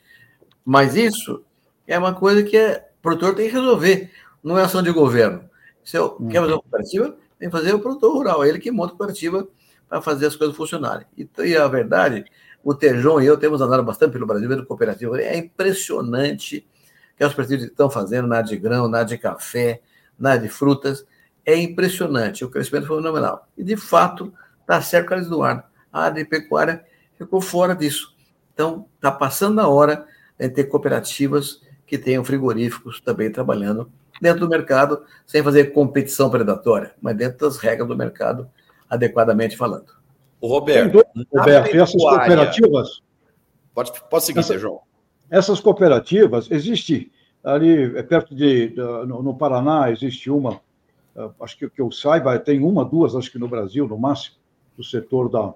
Mas isso é uma coisa que é, o produtor tem que resolver, não é ação de governo. Se eu uhum. quer fazer uma cooperativa, tem que fazer o produtor rural, é ele que monta a cooperativa para fazer as coisas funcionarem. E, e a verdade, o Tejon e eu temos andado bastante pelo Brasil, vendo cooperativa, é impressionante que as cooperativas estão fazendo na de grão, na de café, na de frutas, é impressionante, o crescimento foi fenomenal. E, de fato, está certo, Carlos Eduardo a área de pecuária ficou fora disso. Então, está passando a hora de ter cooperativas que tenham frigoríficos também trabalhando dentro do mercado, sem fazer competição predatória, mas dentro das regras do mercado, adequadamente falando. O Roberto, Roberto essas cooperativas. Pode, pode seguir, essa, João. Essas cooperativas, existe ali é perto de. No, no Paraná, existe uma, ah, acho que que eu saiba, tem uma, duas, acho que no Brasil, no máximo, do setor da,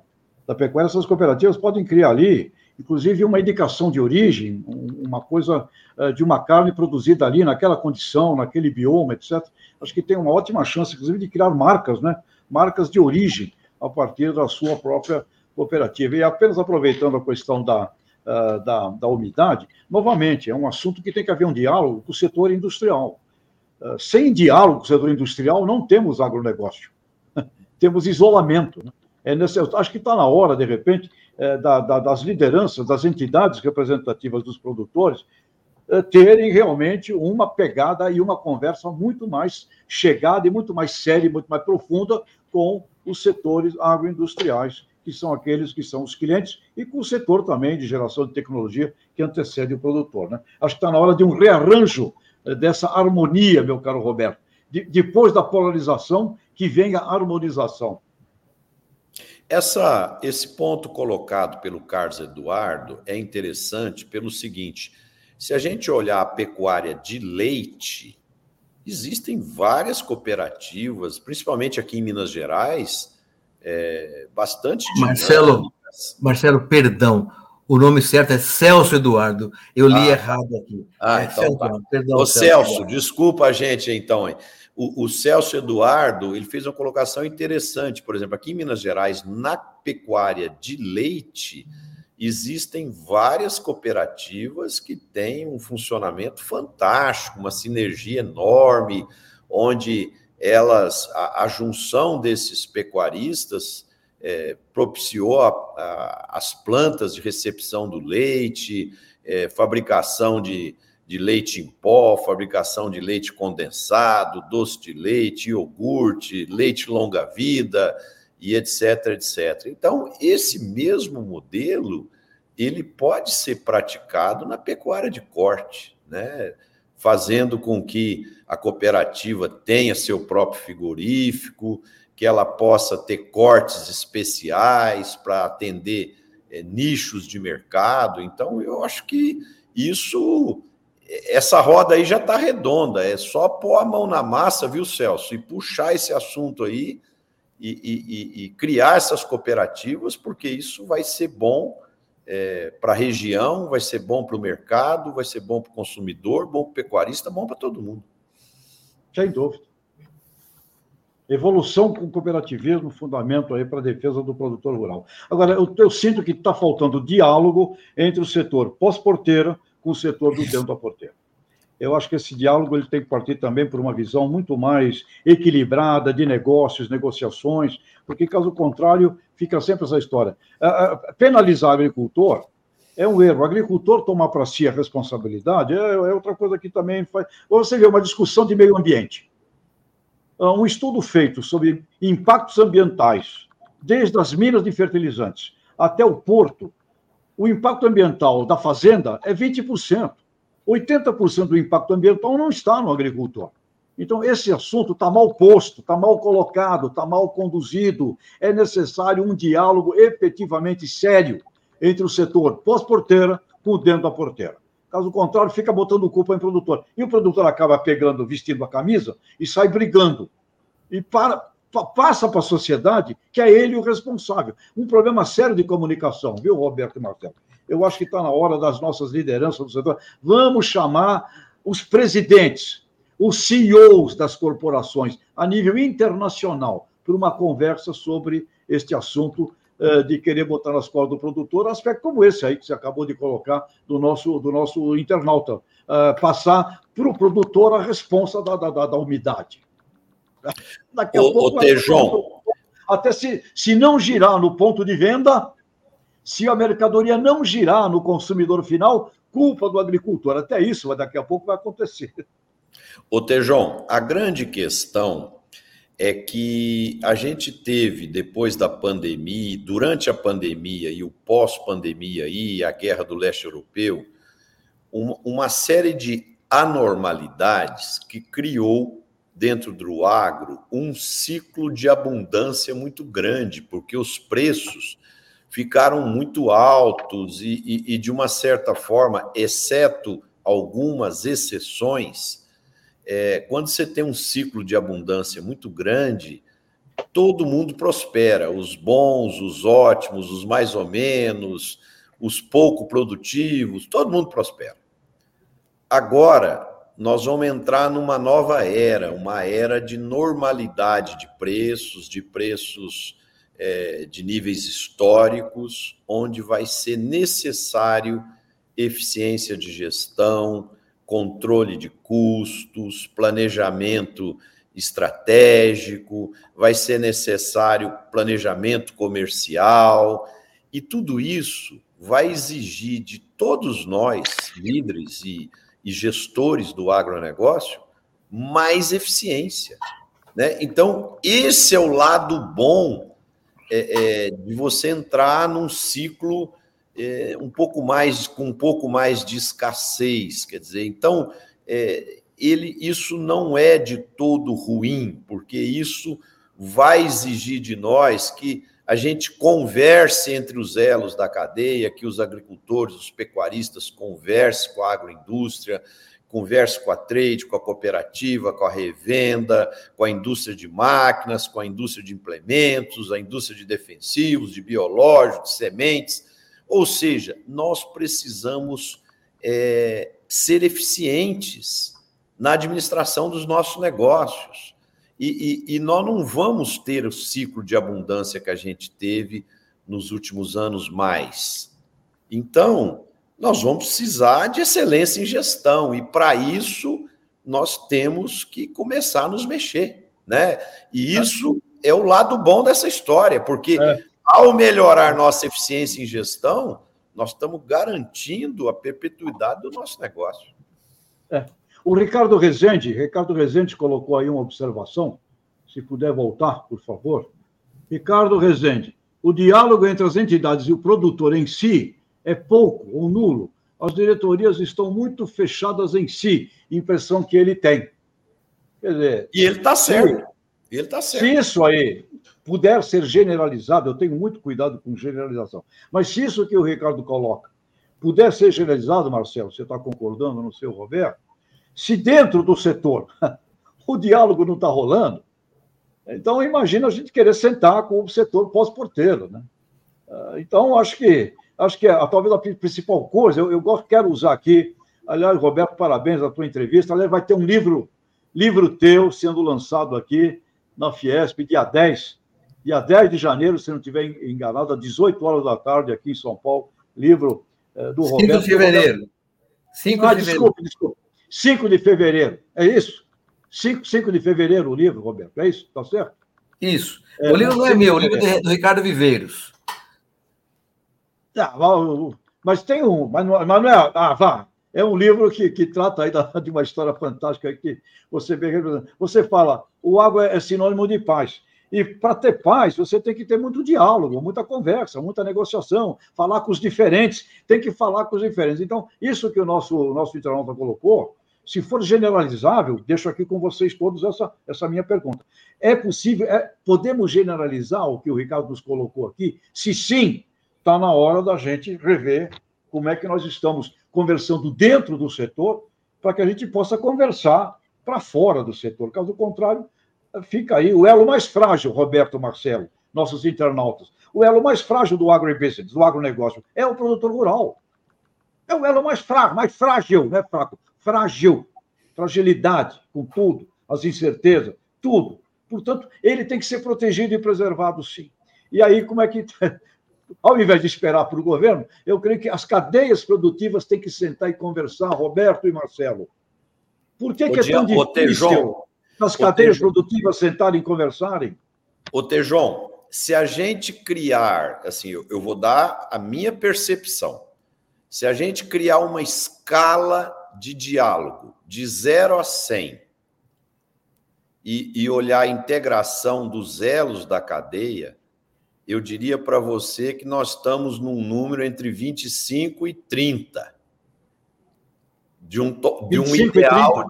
da pecuária. Essas cooperativas podem criar ali, inclusive, uma indicação de origem, uma coisa ah, de uma carne produzida ali, naquela condição, naquele bioma, etc. Acho que tem uma ótima chance, inclusive, de criar marcas, né? Marcas de origem a partir da sua própria cooperativa. E apenas aproveitando a questão da, uh, da, da umidade, novamente, é um assunto que tem que haver um diálogo com o setor industrial. Uh, sem diálogo com o setor industrial, não temos agronegócio. temos isolamento. Né? É necessário, acho que está na hora, de repente, é, da, da, das lideranças, das entidades representativas dos produtores, é, terem realmente uma pegada e uma conversa muito mais chegada e muito mais séria, muito mais profunda com os setores agroindustriais, que são aqueles que são os clientes, e com o setor também de geração de tecnologia que antecede o produtor. Né? Acho que está na hora de um rearranjo eh, dessa harmonia, meu caro Roberto. De, depois da polarização, que venha a harmonização. Essa, esse ponto colocado pelo Carlos Eduardo é interessante pelo seguinte: se a gente olhar a pecuária de leite, Existem várias cooperativas, principalmente aqui em Minas Gerais, é, bastante. Marcelo, Marcelo, perdão. O nome certo é Celso Eduardo. Eu li ah, errado aqui. Ah, é então Celso, tá. Perdão, Ô, Celso, Celso desculpa a gente então. O, o, Celso Eduardo ele fez uma colocação interessante. Por exemplo, aqui em Minas Gerais, na pecuária de leite, existem várias cooperativas que têm um funcionamento fantástico, uma sinergia enorme, onde elas, a, a junção desses pecuaristas é, propiciou a, a, as plantas de recepção do leite, é, fabricação de, de leite em pó, fabricação de leite condensado, doce de leite, iogurte, leite longa-vida, e etc, etc. Então, esse mesmo modelo, ele pode ser praticado na pecuária de corte, né? fazendo com que a cooperativa tenha seu próprio frigorífico, que ela possa ter cortes especiais para atender é, nichos de mercado. Então, eu acho que isso, essa roda aí já está redonda, é só pôr a mão na massa, viu, Celso, e puxar esse assunto aí e, e, e criar essas cooperativas, porque isso vai ser bom é, para a região, vai ser bom para o mercado, vai ser bom para o consumidor, bom para o pecuarista, bom para todo mundo. Sem dúvida. Evolução com cooperativismo, fundamento aí para a defesa do produtor rural. Agora, eu, eu sinto que está faltando diálogo entre o setor pós-porteira com o setor do dentro da porteira eu acho que esse diálogo ele tem que partir também por uma visão muito mais equilibrada de negócios, negociações, porque caso contrário fica sempre essa história. Penalizar o agricultor é um erro. O agricultor tomar para si a responsabilidade é, é, outra coisa que também faz. Você vê uma discussão de meio ambiente. Ah, um estudo feito sobre impactos ambientais, desde as minas de fertilizantes até o porto, o impacto ambiental da fazenda é 20%. 80% do impacto ambiental não está no agricultor. Então, esse assunto está mal posto, está mal colocado, está mal conduzido. É necessário um diálogo efetivamente sério entre o setor pós-porteira com o dentro da porteira. Caso contrário, fica botando culpa em produtor. E o produtor acaba pegando, vestindo a camisa e sai brigando. E para, passa para a sociedade que é ele o responsável. Um problema sério de comunicação, viu, Roberto e Marcelo? Eu acho que está na hora das nossas lideranças do setor. Vamos chamar os presidentes, os CEOs das corporações, a nível internacional, para uma conversa sobre este assunto uh, de querer botar nas costas do produtor, aspecto como esse aí que você acabou de colocar do nosso, do nosso internauta, uh, passar para o produtor a responsa da, da, da, da umidade. Daqui a o, pouco. O Tejon. Até se, se não girar no ponto de venda, se a mercadoria não girar no consumidor final, culpa do agricultor. Até isso, daqui a pouco vai acontecer. Ô, Tejon, a grande questão é que a gente teve, depois da pandemia, durante a pandemia e o pós-pandemia e a guerra do leste europeu, uma série de anormalidades que criou dentro do agro um ciclo de abundância muito grande, porque os preços ficaram muito altos e, e, e de uma certa forma, exceto algumas exceções, é, quando você tem um ciclo de abundância muito grande, todo mundo prospera, os bons, os ótimos, os mais ou menos, os pouco produtivos, todo mundo prospera. Agora, nós vamos entrar numa nova era, uma era de normalidade de preços, de preços é, de níveis históricos, onde vai ser necessário eficiência de gestão, controle de custos, planejamento estratégico, vai ser necessário planejamento comercial, e tudo isso vai exigir de todos nós, líderes e, e gestores do agronegócio, mais eficiência. Né? Então, esse é o lado bom é, é, de você entrar num ciclo é, um pouco mais com um pouco mais de escassez, quer dizer, então é, ele isso não é de todo ruim, porque isso vai exigir de nós que a gente converse entre os elos da cadeia, que os agricultores, os pecuaristas conversem com a agroindústria, converse com a trade, com a cooperativa, com a revenda, com a indústria de máquinas, com a indústria de implementos, a indústria de defensivos, de biológicos, de sementes, ou seja, nós precisamos é, ser eficientes na administração dos nossos negócios. E, e, e, nós não vamos ter o ciclo de abundância que a gente teve nos últimos anos mais. Então, nós vamos precisar de excelência em gestão, e para isso nós temos que começar a nos mexer. Né? E isso é o lado bom dessa história, porque é. Ao melhorar nossa eficiência em gestão, nós estamos garantindo a perpetuidade do nosso negócio. É. O Ricardo Rezende, Ricardo Rezende colocou aí uma observação, se puder voltar, por favor. Ricardo Rezende, o diálogo entre as entidades e o produtor em si é pouco ou nulo. As diretorias estão muito fechadas em si, impressão que ele tem. Quer dizer, e ele está certo. Ele está certo. Se isso aí puder ser generalizado, eu tenho muito cuidado com generalização, mas se isso que o Ricardo coloca puder ser generalizado, Marcelo, você está concordando no seu Roberto? Se dentro do setor o diálogo não está rolando, então imagina a gente querer sentar com o setor pós-porteiro, né? Ah, então acho que acho que a, talvez a principal coisa, eu, eu quero usar aqui, aliás, Roberto, parabéns a tua entrevista, aliás, vai ter um livro livro teu sendo lançado aqui na Fiesp, dia 10, dia 10 de janeiro, se não estiver enganado, às 18 horas da tarde, aqui em São Paulo, livro eh, do 5 Roberto. 5 de fevereiro. 5 ah, de desculpa, fevereiro. desculpa. 5 de fevereiro, é isso? 5, 5 de fevereiro o livro, Roberto, é isso? Está certo? Isso. É, o livro não é meu, o livro é do Ricardo Viveiros. Ah, mas tem um, não é. Ah, vá. É um livro que, que trata aí da, de uma história fantástica que você vê. Você fala, o água é sinônimo de paz. E para ter paz, você tem que ter muito diálogo, muita conversa, muita negociação, falar com os diferentes, tem que falar com os diferentes. Então, isso que o nosso, nosso internauta colocou, se for generalizável, deixo aqui com vocês todos essa, essa minha pergunta. É possível, é, podemos generalizar o que o Ricardo nos colocou aqui? Se sim, está na hora da gente rever como é que nós estamos conversando dentro do setor para que a gente possa conversar para fora do setor. Caso contrário, fica aí o elo mais frágil, Roberto Marcelo, nossos internautas. O elo mais frágil do agribusiness, do agronegócio, é o produtor rural. É o elo mais frágil, mais frágil, não é fraco, frágil. Fragilidade com tudo, as incertezas, tudo. Portanto, ele tem que ser protegido e preservado, sim. E aí, como é que. Ao invés de esperar para o governo, eu creio que as cadeias produtivas têm que sentar e conversar, Roberto e Marcelo. Por que, que é tão difícil? as cadeias produtivas sentarem e conversarem? Ô, Tejon, se a gente criar, assim, eu, eu vou dar a minha percepção. Se a gente criar uma escala de diálogo de 0 a 100 e, e olhar a integração dos elos da cadeia, eu diria para você que nós estamos num número entre 25 e 30. De um, de um ideal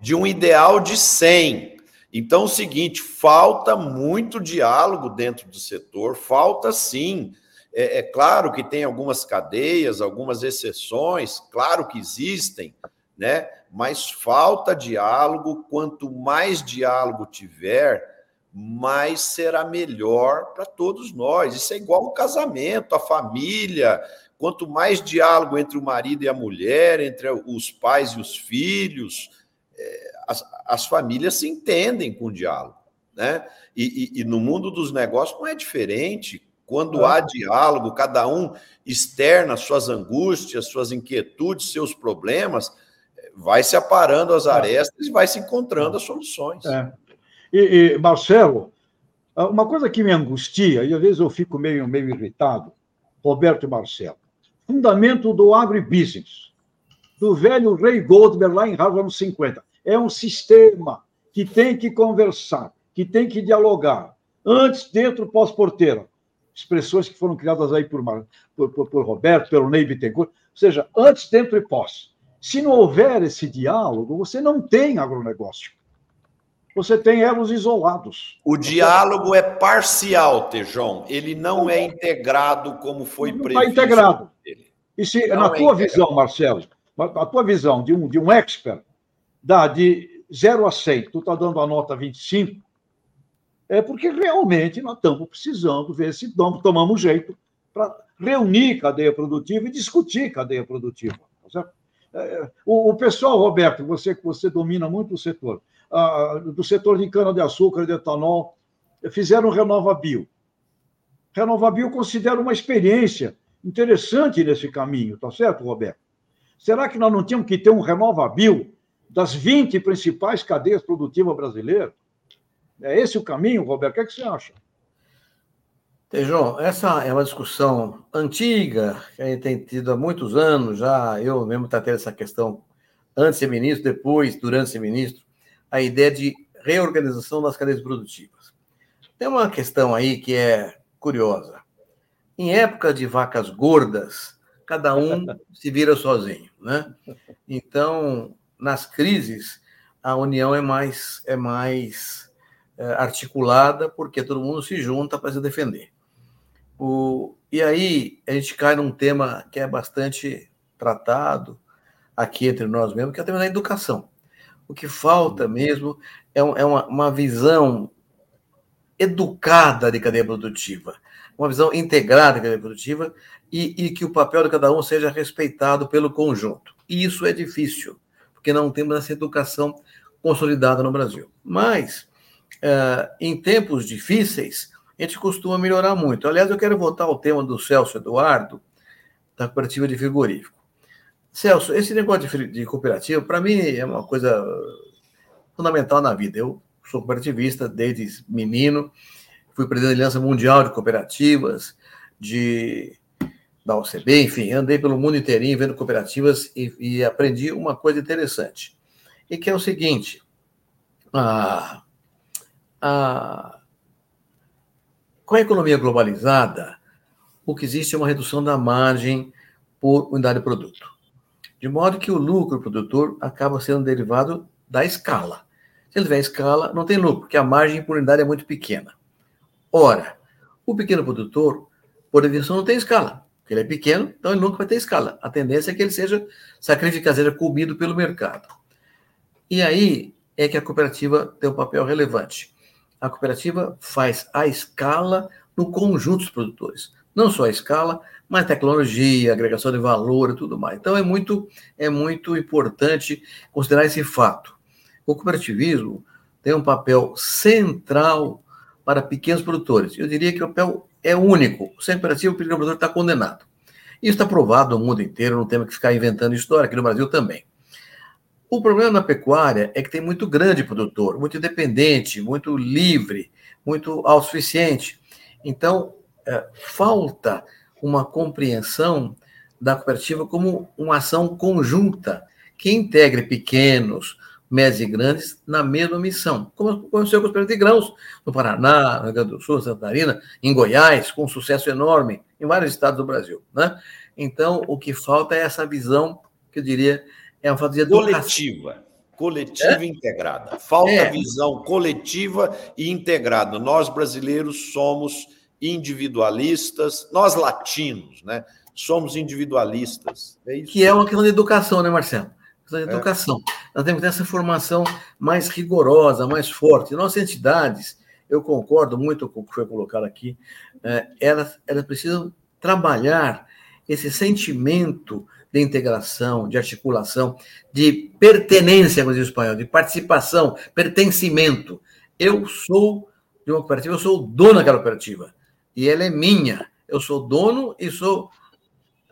de um ideal de 100. Então, é o seguinte, falta muito diálogo dentro do setor, falta sim. É, é, claro que tem algumas cadeias, algumas exceções, claro que existem, né? Mas falta diálogo. Quanto mais diálogo tiver, mais será melhor para todos nós. Isso é igual o casamento, a família. Quanto mais diálogo entre o marido e a mulher, entre os pais e os filhos, é, as, as famílias se entendem com o diálogo. Né? E, e, e, no mundo dos negócios não é diferente. Quando há diálogo, cada um externa suas angústias, suas inquietudes, seus problemas, vai se aparando as arestas e vai se encontrando as soluções. É. E, e, Marcelo, uma coisa que me angustia, e às vezes eu fico meio, meio irritado, Roberto e Marcelo, fundamento do agribusiness, do velho Ray Goldberg lá em Harvard nos 50. É um sistema que tem que conversar, que tem que dialogar, antes, dentro, pós-porteira. Expressões que foram criadas aí por, por, por, por Roberto, pelo Ney Bittencourt, ou seja, antes, dentro e pós. Se não houver esse diálogo, você não tem agronegócio. Você tem elos isolados. O diálogo é parcial, Tejon. Ele não é integrado como foi não previsto. Está integrado. E se, na é tua integrado. visão, Marcelo, a tua visão de um, de um expert, dá de 0 a 100, tu está dando a nota 25, é porque realmente nós estamos precisando ver se tomamos jeito para reunir cadeia produtiva e discutir cadeia produtiva. Tá certo? É, o, o, pessoal, Roberto, você que você domina muito o setor, do setor de cana-de-açúcar de etanol, fizeram o Renova Bio. Renova Bio considera uma experiência interessante nesse caminho, tá certo, Roberto? Será que nós não tínhamos que ter um Renova Bio das 20 principais cadeias produtivas brasileiras? É esse o caminho, Roberto? O que, é que você acha? João, essa é uma discussão antiga, que a gente tem tido há muitos anos já. Eu mesmo tratei essa questão antes de ser ministro, depois, durante ser ministro, a ideia de reorganização das cadeias produtivas. Tem uma questão aí que é curiosa. Em época de vacas gordas, cada um se vira sozinho, né? Então, nas crises, a união é mais é mais é, articulada porque todo mundo se junta para se defender. O, e aí a gente cai num tema que é bastante tratado aqui entre nós mesmos, que é o tema da educação. O que falta mesmo é, é uma, uma visão educada de cadeia produtiva, uma visão integrada de cadeia produtiva e, e, que o papel de cada um seja respeitado pelo conjunto. E isso é difícil, porque não temos essa educação consolidada no Brasil. Mas, uh, em tempos difíceis, a gente costuma melhorar muito. Aliás, eu quero voltar ao tema do Celso Eduardo, da cooperativa de frigorífico. Celso, esse negócio de, cooperativa, para mim, é uma coisa fundamental na vida. Eu sou cooperativista desde menino, fui presidente da Aliança Mundial de Cooperativas, de da OCB, enfim, andei pelo mundo inteirinho vendo cooperativas e, e aprendi uma coisa interessante, e que é o seguinte, a, a, com a economia globalizada, o que existe é uma redução da margem por unidade de produto. De modo que o lucro produtor acaba sendo derivado da escala. Se ele tiver escala, não tem lucro, porque a margem por unidade é muito pequena. Ora, o pequeno produtor, por definição, não tem escala. Porque ele é pequeno, então ele nunca vai ter escala. A tendência é que ele seja sacrificado, seja comido pelo mercado. E aí é que a cooperativa tem um papel relevante a cooperativa faz a escala no conjunto dos produtores. Não só a escala, mas tecnologia, agregação de valor e tudo mais. Então é muito, é muito importante considerar esse fato. O cooperativismo tem um papel central para pequenos produtores. Eu diria que o papel é único. Sem cooperativo, o pequeno produtor está condenado. Isso está provado no mundo inteiro, não temos que ficar inventando história, aqui no Brasil também. O problema na pecuária é que tem muito grande produtor, muito independente, muito livre, muito autossuficiente. Então, é, falta uma compreensão da cooperativa como uma ação conjunta que integre pequenos, médios e grandes na mesma missão, como aconteceu com os preços de grãos no Paraná, no Rio Grande do Sul, Santa Catarina, em Goiás, com um sucesso enorme em vários estados do Brasil. Né? Então, o que falta é essa visão, que eu diria, é uma falta de educação. Coletiva. coletiva é? e integrada. Falta é. visão coletiva e integrada. Nós brasileiros somos individualistas, nós latinos, né? Somos individualistas. É que é uma questão de educação, né, Marcelo? Questão de é. educação. Nós temos que ter essa formação mais rigorosa, mais forte. Nossas entidades, eu concordo muito com o que foi colocado aqui, é, elas, elas precisam trabalhar esse sentimento de integração, de articulação, de pertenência, como diz o espanhol, de participação, pertencimento. Eu sou de uma cooperativa, eu sou o dono daquela cooperativa. E ela é minha. Eu sou dono e sou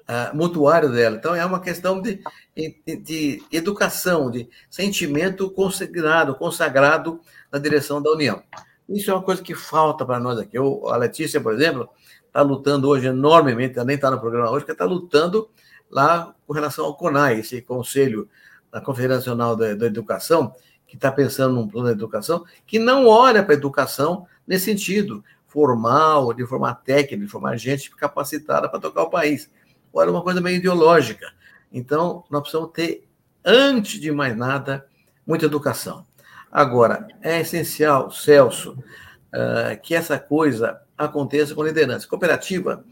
uh, mutuário dela. Então, é uma questão de, de, de educação, de sentimento consagrado, consagrado na direção da União. Isso é uma coisa que falta para nós aqui. Eu, a Letícia, por exemplo, está lutando hoje enormemente, nem está no programa hoje, porque está lutando lá com relação ao CONAI, esse conselho da Conferência Nacional da, da Educação, que está pensando num plano de educação, que não olha para a educação nesse sentido formal, de forma técnica, de formar gente capacitada para tocar o país. Olha, uma coisa meio ideológica. Então, nós precisamos ter, antes de mais nada, muita educação. Agora, é essencial, Celso, uh, que essa coisa aconteça com liderança. Cooperativa,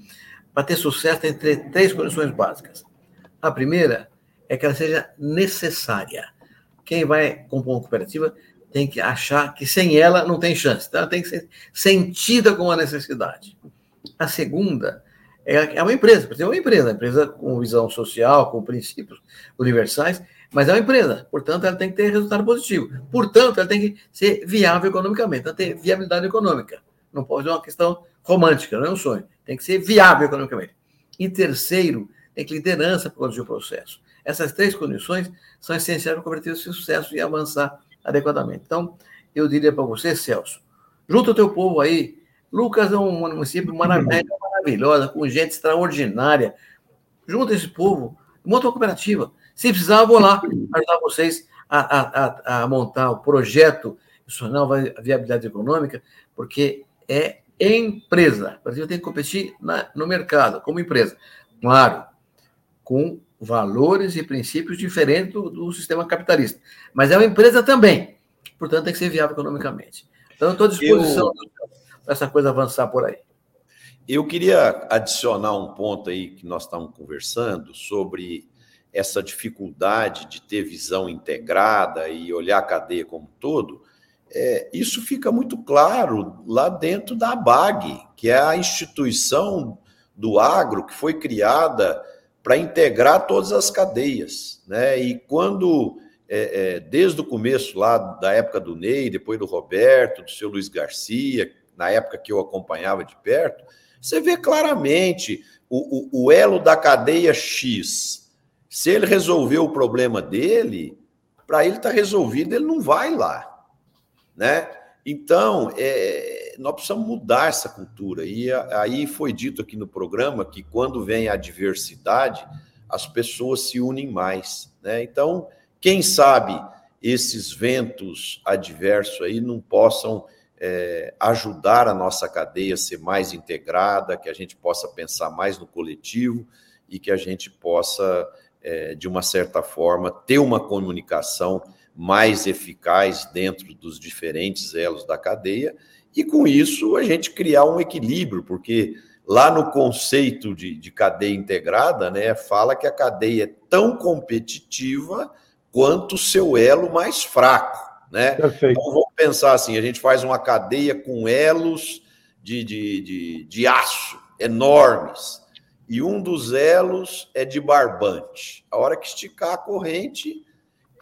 para ter sucesso, tem três condições básicas. A primeira é que ela seja necessária. Quem vai compor uma cooperativa tem que achar que sem ela não tem chance. Então, ela tem que ser sentida como uma necessidade. A segunda é, é uma empresa, é uma empresa, uma empresa com visão social, com princípios universais, mas é uma empresa, portanto, ela tem que ter resultado positivo. Portanto, ela tem que ser viável economicamente, ela tem viabilidade econômica. Não pode ser uma questão romântica, não é um sonho. Tem que ser viável economicamente. E terceiro, tem que liderança para conduzir o processo. Essas três condições são essenciais para o cooperativa ter sucesso e avançar adequadamente. Então, eu diria para você, Celso, junta o teu povo aí. Lucas é um município maravilhoso, maravilhosa, com gente extraordinária. Junta esse povo, monta uma cooperativa. Se precisar, eu vou lá ajudar vocês a, a, a, montar o projeto institucional, a viabilidade econômica, porque é empresa. O Brasil tem que competir na, no mercado, como empresa. Claro, com valores e princípios diferentes do, do, sistema capitalista. Mas é uma empresa também. Portanto, tem que ser viável economicamente. Então, eu estou à disposição para essa coisa avançar por aí. Eu queria adicionar um ponto aí que nós estamos conversando sobre essa dificuldade de ter visão integrada e olhar a cadeia como um todo. É, isso fica muito claro lá dentro da ABAG, que é a instituição do agro que foi criada para integrar todas as cadeias. Né? E quando, é, é, desde o começo lá da época do Ney, depois do Roberto, do seu Luiz Garcia, na época que eu acompanhava de perto, você vê claramente o, o, o elo da cadeia X. Se ele resolver o problema dele, para ele estar tá resolvido, ele não vai lá. Né? Então, é, nós precisamos mudar essa cultura. E aí foi dito aqui no programa que quando vem a diversidade, as pessoas se unem mais. Né? Então, quem sabe esses ventos adversos aí não possam é, ajudar a nossa cadeia a ser mais integrada, que a gente possa pensar mais no coletivo e que a gente possa, é, de uma certa forma, ter uma comunicação mais eficaz dentro dos diferentes elos da cadeia, e com isso a gente criar um equilíbrio, porque lá no conceito de, de cadeia integrada, né, fala que a cadeia é tão competitiva quanto o seu elo mais fraco. Né? Perfeito. Então vamos pensar assim: a gente faz uma cadeia com elos de, de, de, de aço enormes. E um dos elos é de barbante. A hora que esticar a corrente,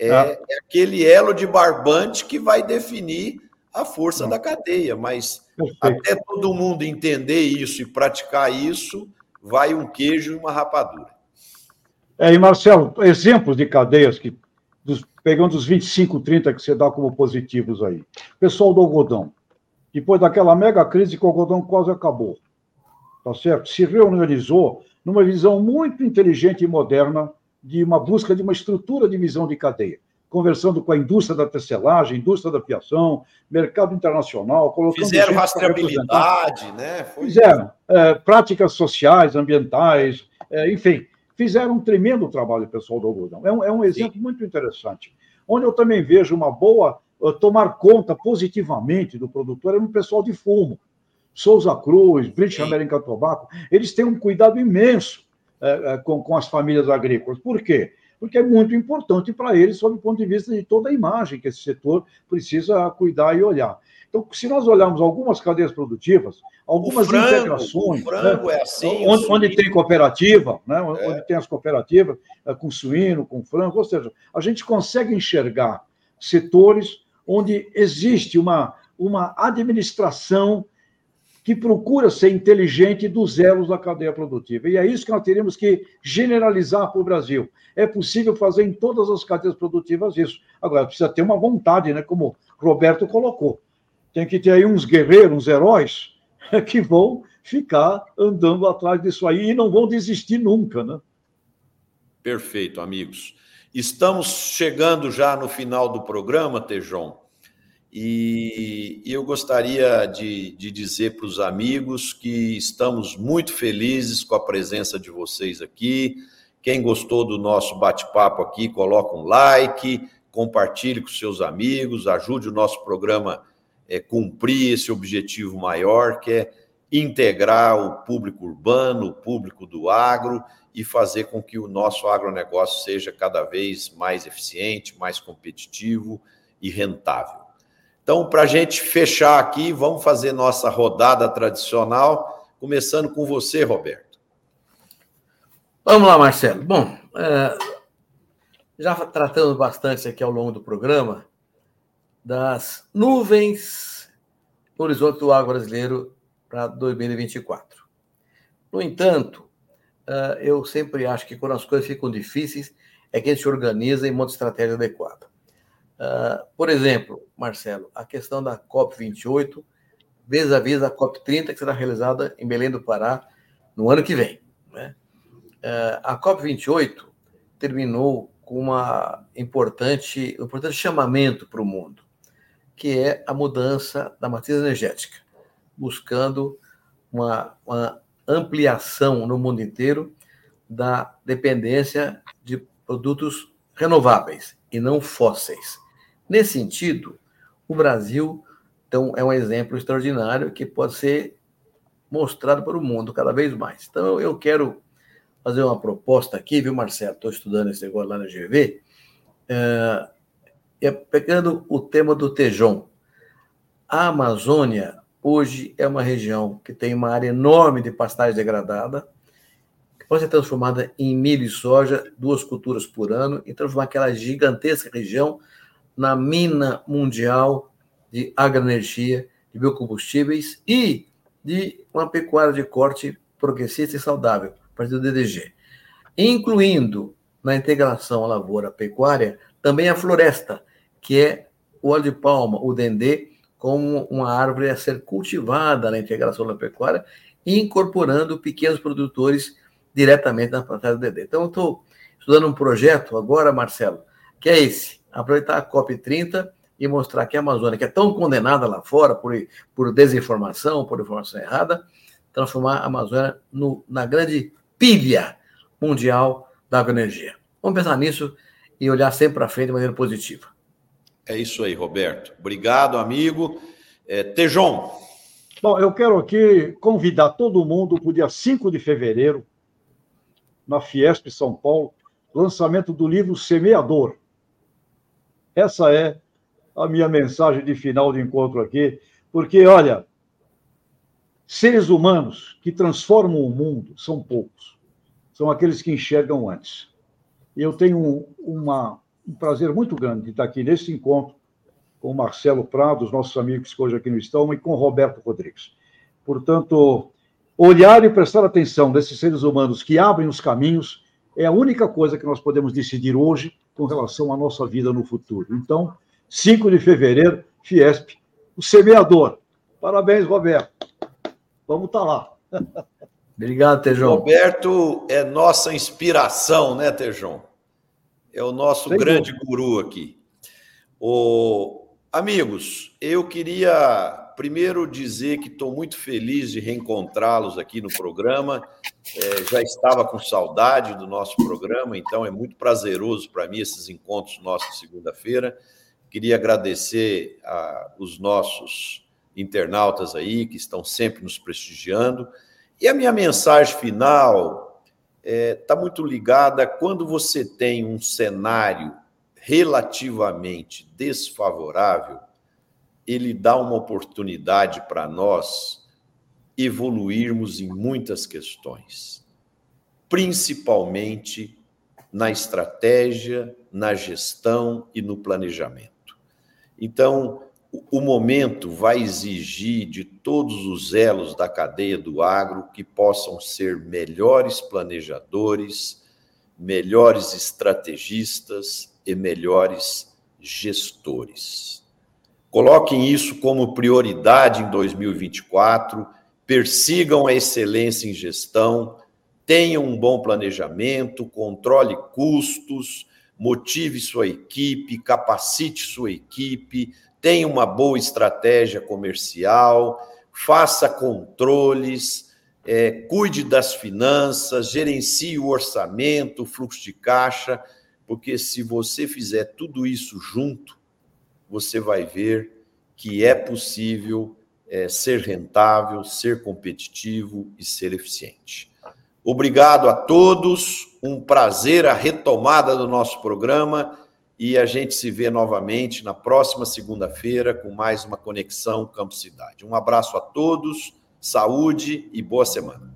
é, ah. é aquele elo de barbante que vai definir a força da cadeia. Mas até todo mundo entender isso e praticar isso, vai um queijo e uma rapadura. É, e Marcelo, exemplos de cadeias que, dos, pegando os 25, 30 que você dá como positivos aí. Pessoal do algodão. Depois daquela mega crise que o algodão quase acabou. Tá certo? Se reorganizou numa visão muito inteligente e moderna de uma busca de uma estrutura de visão de cadeia, conversando com a indústria da tecelagem, indústria da fiação, mercado internacional, colocando fizeram rastreabilidade, né? Foi... Fizeram é, práticas sociais, ambientais, é, enfim, fizeram um tremendo trabalho pessoal do algodão. É um, é um exemplo Sim. muito interessante. Onde eu também vejo uma boa uh, tomar conta positivamente do produtor é no pessoal de fumo. Souza Cruz, British American Tobacco, eles têm um cuidado imenso é, é, com, com as famílias agrícolas. Por quê? Porque é muito importante para eles, sob o ponto de vista de toda a imagem que esse setor precisa cuidar e olhar. Então, se nós olharmos algumas cadeias produtivas, algumas frango, integrações, né? é assim, onde, onde, tem cooperativa, né? É. onde tem as cooperativas, é, com suíno, com frango, ou seja, a gente consegue enxergar setores onde existe uma, uma administração que procura ser inteligente dos elos da cadeia produtiva. E é isso que nós teríamos que generalizar para o Brasil. É possível fazer em todas as cadeias produtivas isso. Agora, precisa ter uma vontade, né? como Roberto colocou. Tem que ter aí uns guerreiros, uns heróis, que vão ficar andando atrás disso aí e não vão desistir nunca. Né? Perfeito, amigos. Estamos chegando já no final do programa, Tejon. E, eu gostaria de, de dizer para os amigos que estamos muito felizes com a presença de vocês aqui. Quem gostou do nosso bate-papo aqui, coloca um like, compartilhe com seus amigos, ajude o nosso programa a é, cumprir esse objetivo maior, que é integrar o público urbano, o público do agro e fazer com que o nosso agronegócio seja cada vez mais eficiente, mais competitivo e rentável. Então, para a gente fechar aqui, vamos fazer nossa rodada tradicional, começando com você, Roberto. Vamos lá, Marcelo. Bom, é, já tratamos bastante aqui ao longo do programa das nuvens no horizonte do agro brasileiro para 2024. No entanto, é, eu sempre acho que quando as coisas ficam difíceis, é que a gente organiza e monta estratégia adequada. Uh, por exemplo, Marcelo, a questão da COP28, vis a vis a COP30, que será realizada em Belém do Pará no ano que vem. Né? Uh, a COP28 terminou com uma importante, um importante chamamento para o mundo, que é a mudança da matriz energética, buscando uma, uma ampliação no mundo inteiro da dependência de produtos renováveis e não fósseis. Nesse sentido, o Brasil então, é um exemplo extraordinário que pode ser mostrado para o mundo cada vez mais. Então, eu quero fazer uma proposta aqui, viu, Marcelo? Estou estudando esse negócio lá na GV. É, é, pegando o tema do Tejon. A Amazônia, hoje, é uma região que tem uma área enorme de pastagem degradada, que pode ser transformada em milho e soja, duas culturas por ano, e transformar aquela gigantesca região na mina mundial de agroenergia, de biocombustíveis e de uma pecuária de corte progressista e saudável, a partir do DDG, incluindo na integração à lavoura-pecuária também a floresta, que é o óleo de palma, o dendê, como uma árvore a ser cultivada na integração da pecuária, incorporando pequenos produtores diretamente na plantação do dendê. Então, eu estou estudando um projeto agora, Marcelo, que é esse aproveitar a COP30 e mostrar que a Amazônia, que é tão condenada lá fora por, por desinformação, por informação errada, transformar a Amazônia no, na grande pilha mundial da agroenergia. Vamos pensar nisso e olhar sempre para frente de maneira positiva. É isso aí, Roberto. Obrigado, amigo. É, Tejon. Bom, eu quero aqui convidar todo mundo para o dia 5 de fevereiro, na Fiesp São Paulo, lançamento do livro Semeador, essa é a minha mensagem de final de encontro aqui, porque, olha, seres humanos que transformam o mundo são poucos, são aqueles que enxergam antes. E eu tenho uma, um prazer muito grande de estar aqui nesse encontro com o Marcelo Prado, os nossos amigos que hoje aqui não estão, e com o Roberto Rodrigues. Portanto, olhar e prestar atenção desses seres humanos que abrem os caminhos é a única coisa que nós podemos decidir hoje com relação à nossa vida no futuro. Então, 5 de fevereiro, Fiesp, o semeador. Parabéns, Roberto. Vamos estar tá lá. Obrigado, Tejão. Roberto é nossa inspiração, né, Tejão? É o nosso Sem grande dúvida. guru aqui. O... Amigos, eu queria primeiro, dizer que estou muito feliz de reencontrá-los aqui no programa. É, já estava com saudade do nosso programa, então é muito prazeroso para mim esses encontros nossos segunda-feira. Queria agradecer a, os nossos internautas aí que estão sempre nos prestigiando. E a minha mensagem final está é, tá muito ligada quando você tem um cenário relativamente desfavorável, ele dá uma oportunidade para nós evoluirmos em muitas questões, principalmente na estratégia, na gestão e no planejamento. Então, o momento vai exigir de todos os elos da cadeia do agro que possam ser melhores planejadores, melhores estrategistas e melhores gestores. Coloquem isso como prioridade em 2024, persigam a excelência em gestão, tenham um bom planejamento, controle custos, motive sua equipe, capacite sua equipe, tenha uma boa estratégia comercial, faça controles, é, cuide das finanças, gerencie o orçamento, o fluxo de caixa, porque se você fizer tudo isso junto, você vai ver que é possível é, ser rentável, ser competitivo e ser eficiente. Obrigado a todos, um prazer a retomada do nosso programa e a gente se vê novamente na próxima segunda-feira com mais uma conexão Campo Cidade. Um abraço a todos, saúde e boa semana.